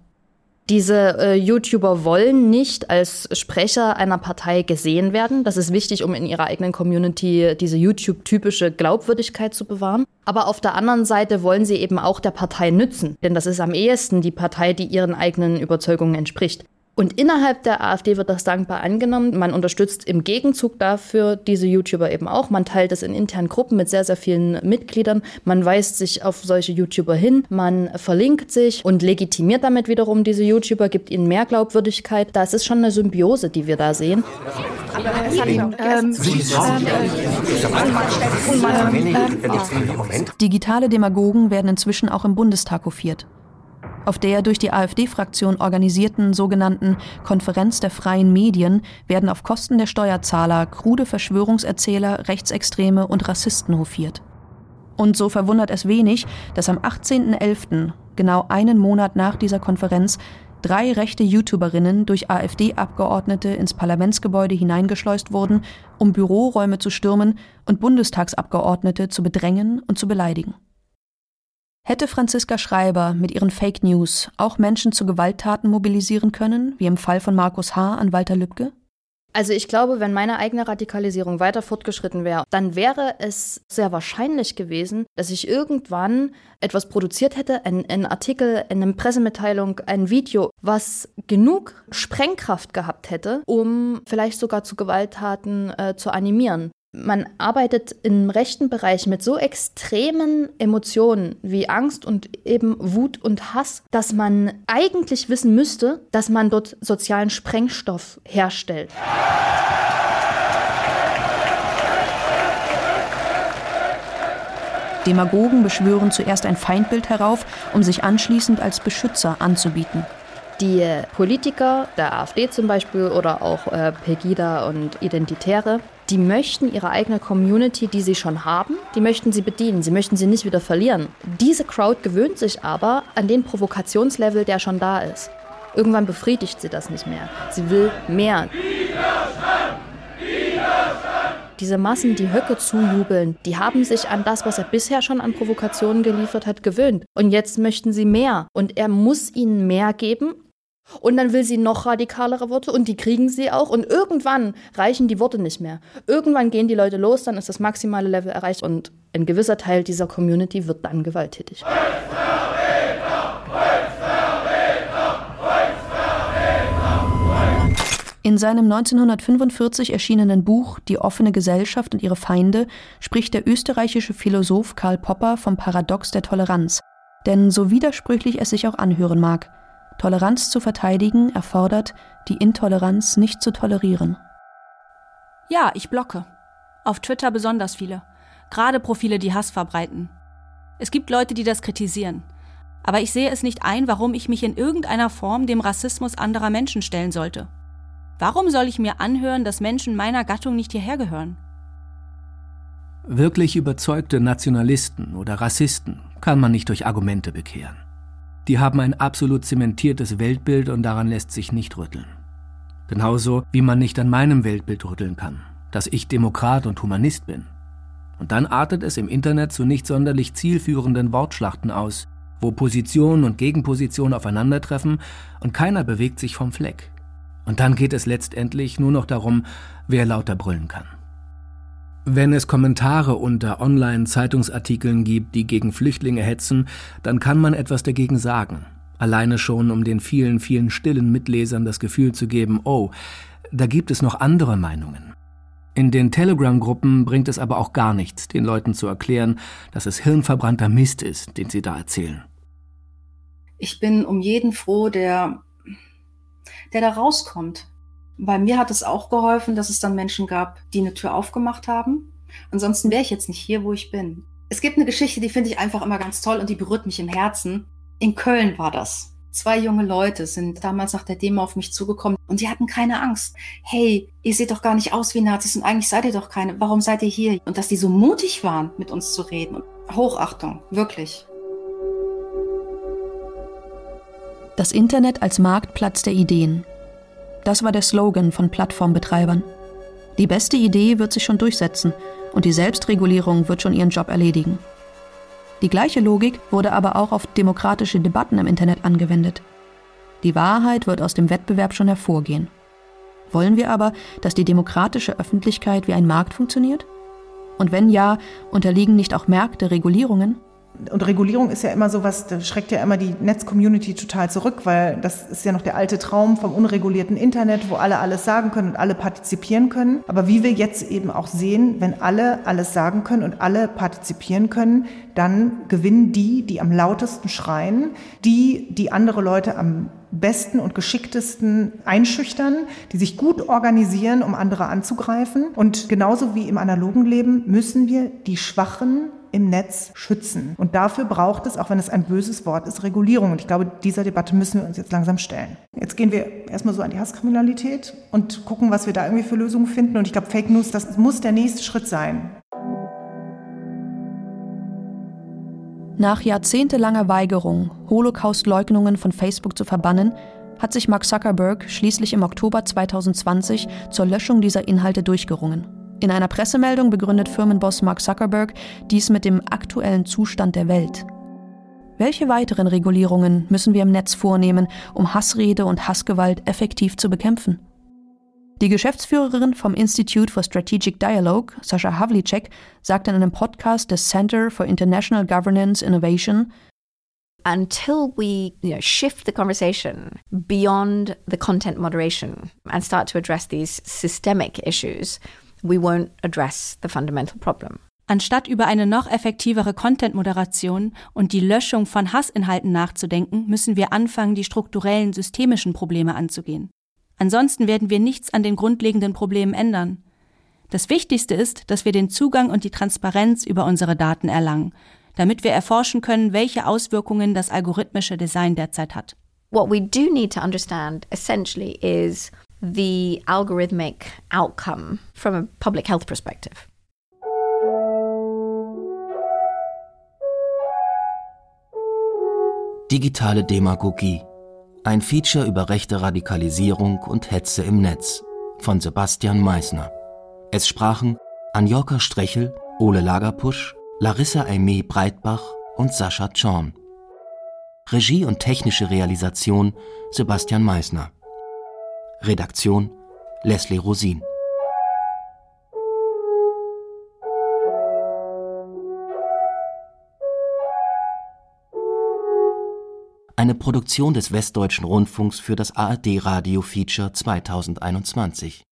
Diese äh, YouTuber wollen nicht als Sprecher einer Partei gesehen werden. Das ist wichtig, um in ihrer eigenen Community diese YouTube-typische Glaubwürdigkeit zu bewahren. Aber auf der anderen Seite wollen sie eben auch der Partei nützen, denn das ist am ehesten die Partei, die ihren eigenen Überzeugungen entspricht. Und innerhalb der AfD wird das dankbar angenommen. Man unterstützt im Gegenzug dafür diese YouTuber eben auch. Man teilt es in internen Gruppen mit sehr, sehr vielen Mitgliedern. Man weist sich auf solche YouTuber hin. Man verlinkt sich und legitimiert damit wiederum diese YouTuber, gibt ihnen mehr Glaubwürdigkeit. Das ist schon eine Symbiose, die wir da sehen. Digitale Demagogen werden inzwischen auch im Bundestag hofiert auf der durch die AfD-Fraktion organisierten sogenannten Konferenz der freien Medien werden auf Kosten der Steuerzahler krude Verschwörungserzähler, Rechtsextreme und Rassisten hofiert. Und so verwundert es wenig, dass am 18.11., genau einen Monat nach dieser Konferenz, drei rechte YouTuberinnen durch AfD-Abgeordnete ins Parlamentsgebäude hineingeschleust wurden, um Büroräume zu stürmen und Bundestagsabgeordnete zu bedrängen und zu beleidigen. Hätte Franziska Schreiber mit ihren Fake News auch Menschen zu Gewalttaten mobilisieren können, wie im Fall von Markus H. an Walter Lübcke? Also ich glaube, wenn meine eigene Radikalisierung weiter fortgeschritten wäre, dann wäre es sehr wahrscheinlich gewesen, dass ich irgendwann etwas produziert hätte, einen Artikel, eine Pressemitteilung, ein Video, was genug Sprengkraft gehabt hätte, um vielleicht sogar zu Gewalttaten äh, zu animieren man arbeitet im rechten Bereich mit so extremen Emotionen wie Angst und eben Wut und Hass, dass man eigentlich wissen müsste, dass man dort sozialen Sprengstoff herstellt. Demagogen beschwören zuerst ein Feindbild herauf, um sich anschließend als Beschützer anzubieten. Die Politiker der AfD zum Beispiel oder auch äh, Pegida und Identitäre, die möchten ihre eigene Community, die sie schon haben, die möchten sie bedienen. Sie möchten sie nicht wieder verlieren. Diese Crowd gewöhnt sich aber an den Provokationslevel, der schon da ist. Irgendwann befriedigt sie das nicht mehr. Sie will mehr. Diese Massen, die Höcke zujubeln, die haben sich an das, was er bisher schon an Provokationen geliefert hat, gewöhnt. Und jetzt möchten sie mehr. Und er muss ihnen mehr geben, und dann will sie noch radikalere Worte und die kriegen sie auch. Und irgendwann reichen die Worte nicht mehr. Irgendwann gehen die Leute los, dann ist das maximale Level erreicht und ein gewisser Teil dieser Community wird dann gewalttätig. In seinem 1945 erschienenen Buch Die offene Gesellschaft und ihre Feinde spricht der österreichische Philosoph Karl Popper vom Paradox der Toleranz. Denn so widersprüchlich es sich auch anhören mag, Toleranz zu verteidigen erfordert, die Intoleranz nicht zu tolerieren. Ja, ich blocke. Auf Twitter besonders viele. Gerade Profile, die Hass verbreiten. Es gibt Leute, die das kritisieren. Aber ich sehe es nicht ein, warum ich mich in irgendeiner Form dem Rassismus anderer Menschen stellen sollte. Warum soll ich mir anhören, dass Menschen meiner Gattung nicht hierher gehören? Wirklich überzeugte Nationalisten oder Rassisten kann man nicht durch Argumente bekehren. Die haben ein absolut zementiertes Weltbild und daran lässt sich nicht rütteln. Genauso wie man nicht an meinem Weltbild rütteln kann, dass ich Demokrat und Humanist bin. Und dann artet es im Internet zu nicht sonderlich zielführenden Wortschlachten aus, wo Position und Gegenposition aufeinandertreffen und keiner bewegt sich vom Fleck. Und dann geht es letztendlich nur noch darum, wer lauter brüllen kann. Wenn es Kommentare unter Online-Zeitungsartikeln gibt, die gegen Flüchtlinge hetzen, dann kann man etwas dagegen sagen. Alleine schon, um den vielen, vielen stillen Mitlesern das Gefühl zu geben, oh, da gibt es noch andere Meinungen. In den Telegram-Gruppen bringt es aber auch gar nichts, den Leuten zu erklären, dass es hirnverbrannter Mist ist, den sie da erzählen. Ich bin um jeden froh, der, der da rauskommt. Bei mir hat es auch geholfen, dass es dann Menschen gab, die eine Tür aufgemacht haben. Ansonsten wäre ich jetzt nicht hier, wo ich bin. Es gibt eine Geschichte, die finde ich einfach immer ganz toll und die berührt mich im Herzen. In Köln war das. Zwei junge Leute sind damals nach der Demo auf mich zugekommen und die hatten keine Angst. Hey, ihr seht doch gar nicht aus wie Nazis und eigentlich seid ihr doch keine. Warum seid ihr hier? Und dass die so mutig waren, mit uns zu reden. Hochachtung, wirklich. Das Internet als Marktplatz der Ideen. Das war der Slogan von Plattformbetreibern. Die beste Idee wird sich schon durchsetzen und die Selbstregulierung wird schon ihren Job erledigen. Die gleiche Logik wurde aber auch auf demokratische Debatten im Internet angewendet. Die Wahrheit wird aus dem Wettbewerb schon hervorgehen. Wollen wir aber, dass die demokratische Öffentlichkeit wie ein Markt funktioniert? Und wenn ja, unterliegen nicht auch Märkte Regulierungen? Und Regulierung ist ja immer so was, da schreckt ja immer die Netz-Community total zurück, weil das ist ja noch der alte Traum vom unregulierten Internet, wo alle alles sagen können und alle partizipieren können. Aber wie wir jetzt eben auch sehen, wenn alle alles sagen können und alle partizipieren können, dann gewinnen die, die am lautesten schreien, die, die andere Leute am besten und geschicktesten einschüchtern, die sich gut organisieren, um andere anzugreifen. Und genauso wie im analogen Leben müssen wir die Schwachen im Netz schützen. Und dafür braucht es, auch wenn es ein böses Wort ist, Regulierung. Und ich glaube, dieser Debatte müssen wir uns jetzt langsam stellen. Jetzt gehen wir erstmal so an die Hasskriminalität und gucken, was wir da irgendwie für Lösungen finden. Und ich glaube, Fake News, das muss der nächste Schritt sein. Nach jahrzehntelanger Weigerung, Holocaust-Leugnungen von Facebook zu verbannen, hat sich Mark Zuckerberg schließlich im Oktober 2020 zur Löschung dieser Inhalte durchgerungen. In einer Pressemeldung begründet Firmenboss Mark Zuckerberg dies mit dem aktuellen Zustand der Welt. Welche weiteren Regulierungen müssen wir im Netz vornehmen, um Hassrede und Hassgewalt effektiv zu bekämpfen? Die Geschäftsführerin vom Institute for Strategic Dialogue, Sascha Havlicek, sagt in einem Podcast des Center for International Governance Innovation, until we you know, shift the conversation beyond the content moderation and start to address these systemic issues, we won't address the fundamental problem. Anstatt über eine noch effektivere Content-Moderation und die Löschung von Hassinhalten nachzudenken, müssen wir anfangen, die strukturellen systemischen Probleme anzugehen. Ansonsten werden wir nichts an den grundlegenden Problemen ändern. Das Wichtigste ist, dass wir den Zugang und die Transparenz über unsere Daten erlangen, damit wir erforschen können, welche Auswirkungen das algorithmische Design derzeit hat. What we do need to understand essentially is the algorithmic outcome from a public health perspective. Digitale Demagogie. Ein Feature über rechte Radikalisierung und Hetze im Netz von Sebastian Meissner. Es sprachen Anjoka Strechel, Ole Lagerpusch, Larissa Aimee Breitbach und Sascha Zorn. Regie und technische Realisation Sebastian Meissner. Redaktion Leslie Rosin. Eine Produktion des Westdeutschen Rundfunks für das ARD Radio Feature 2021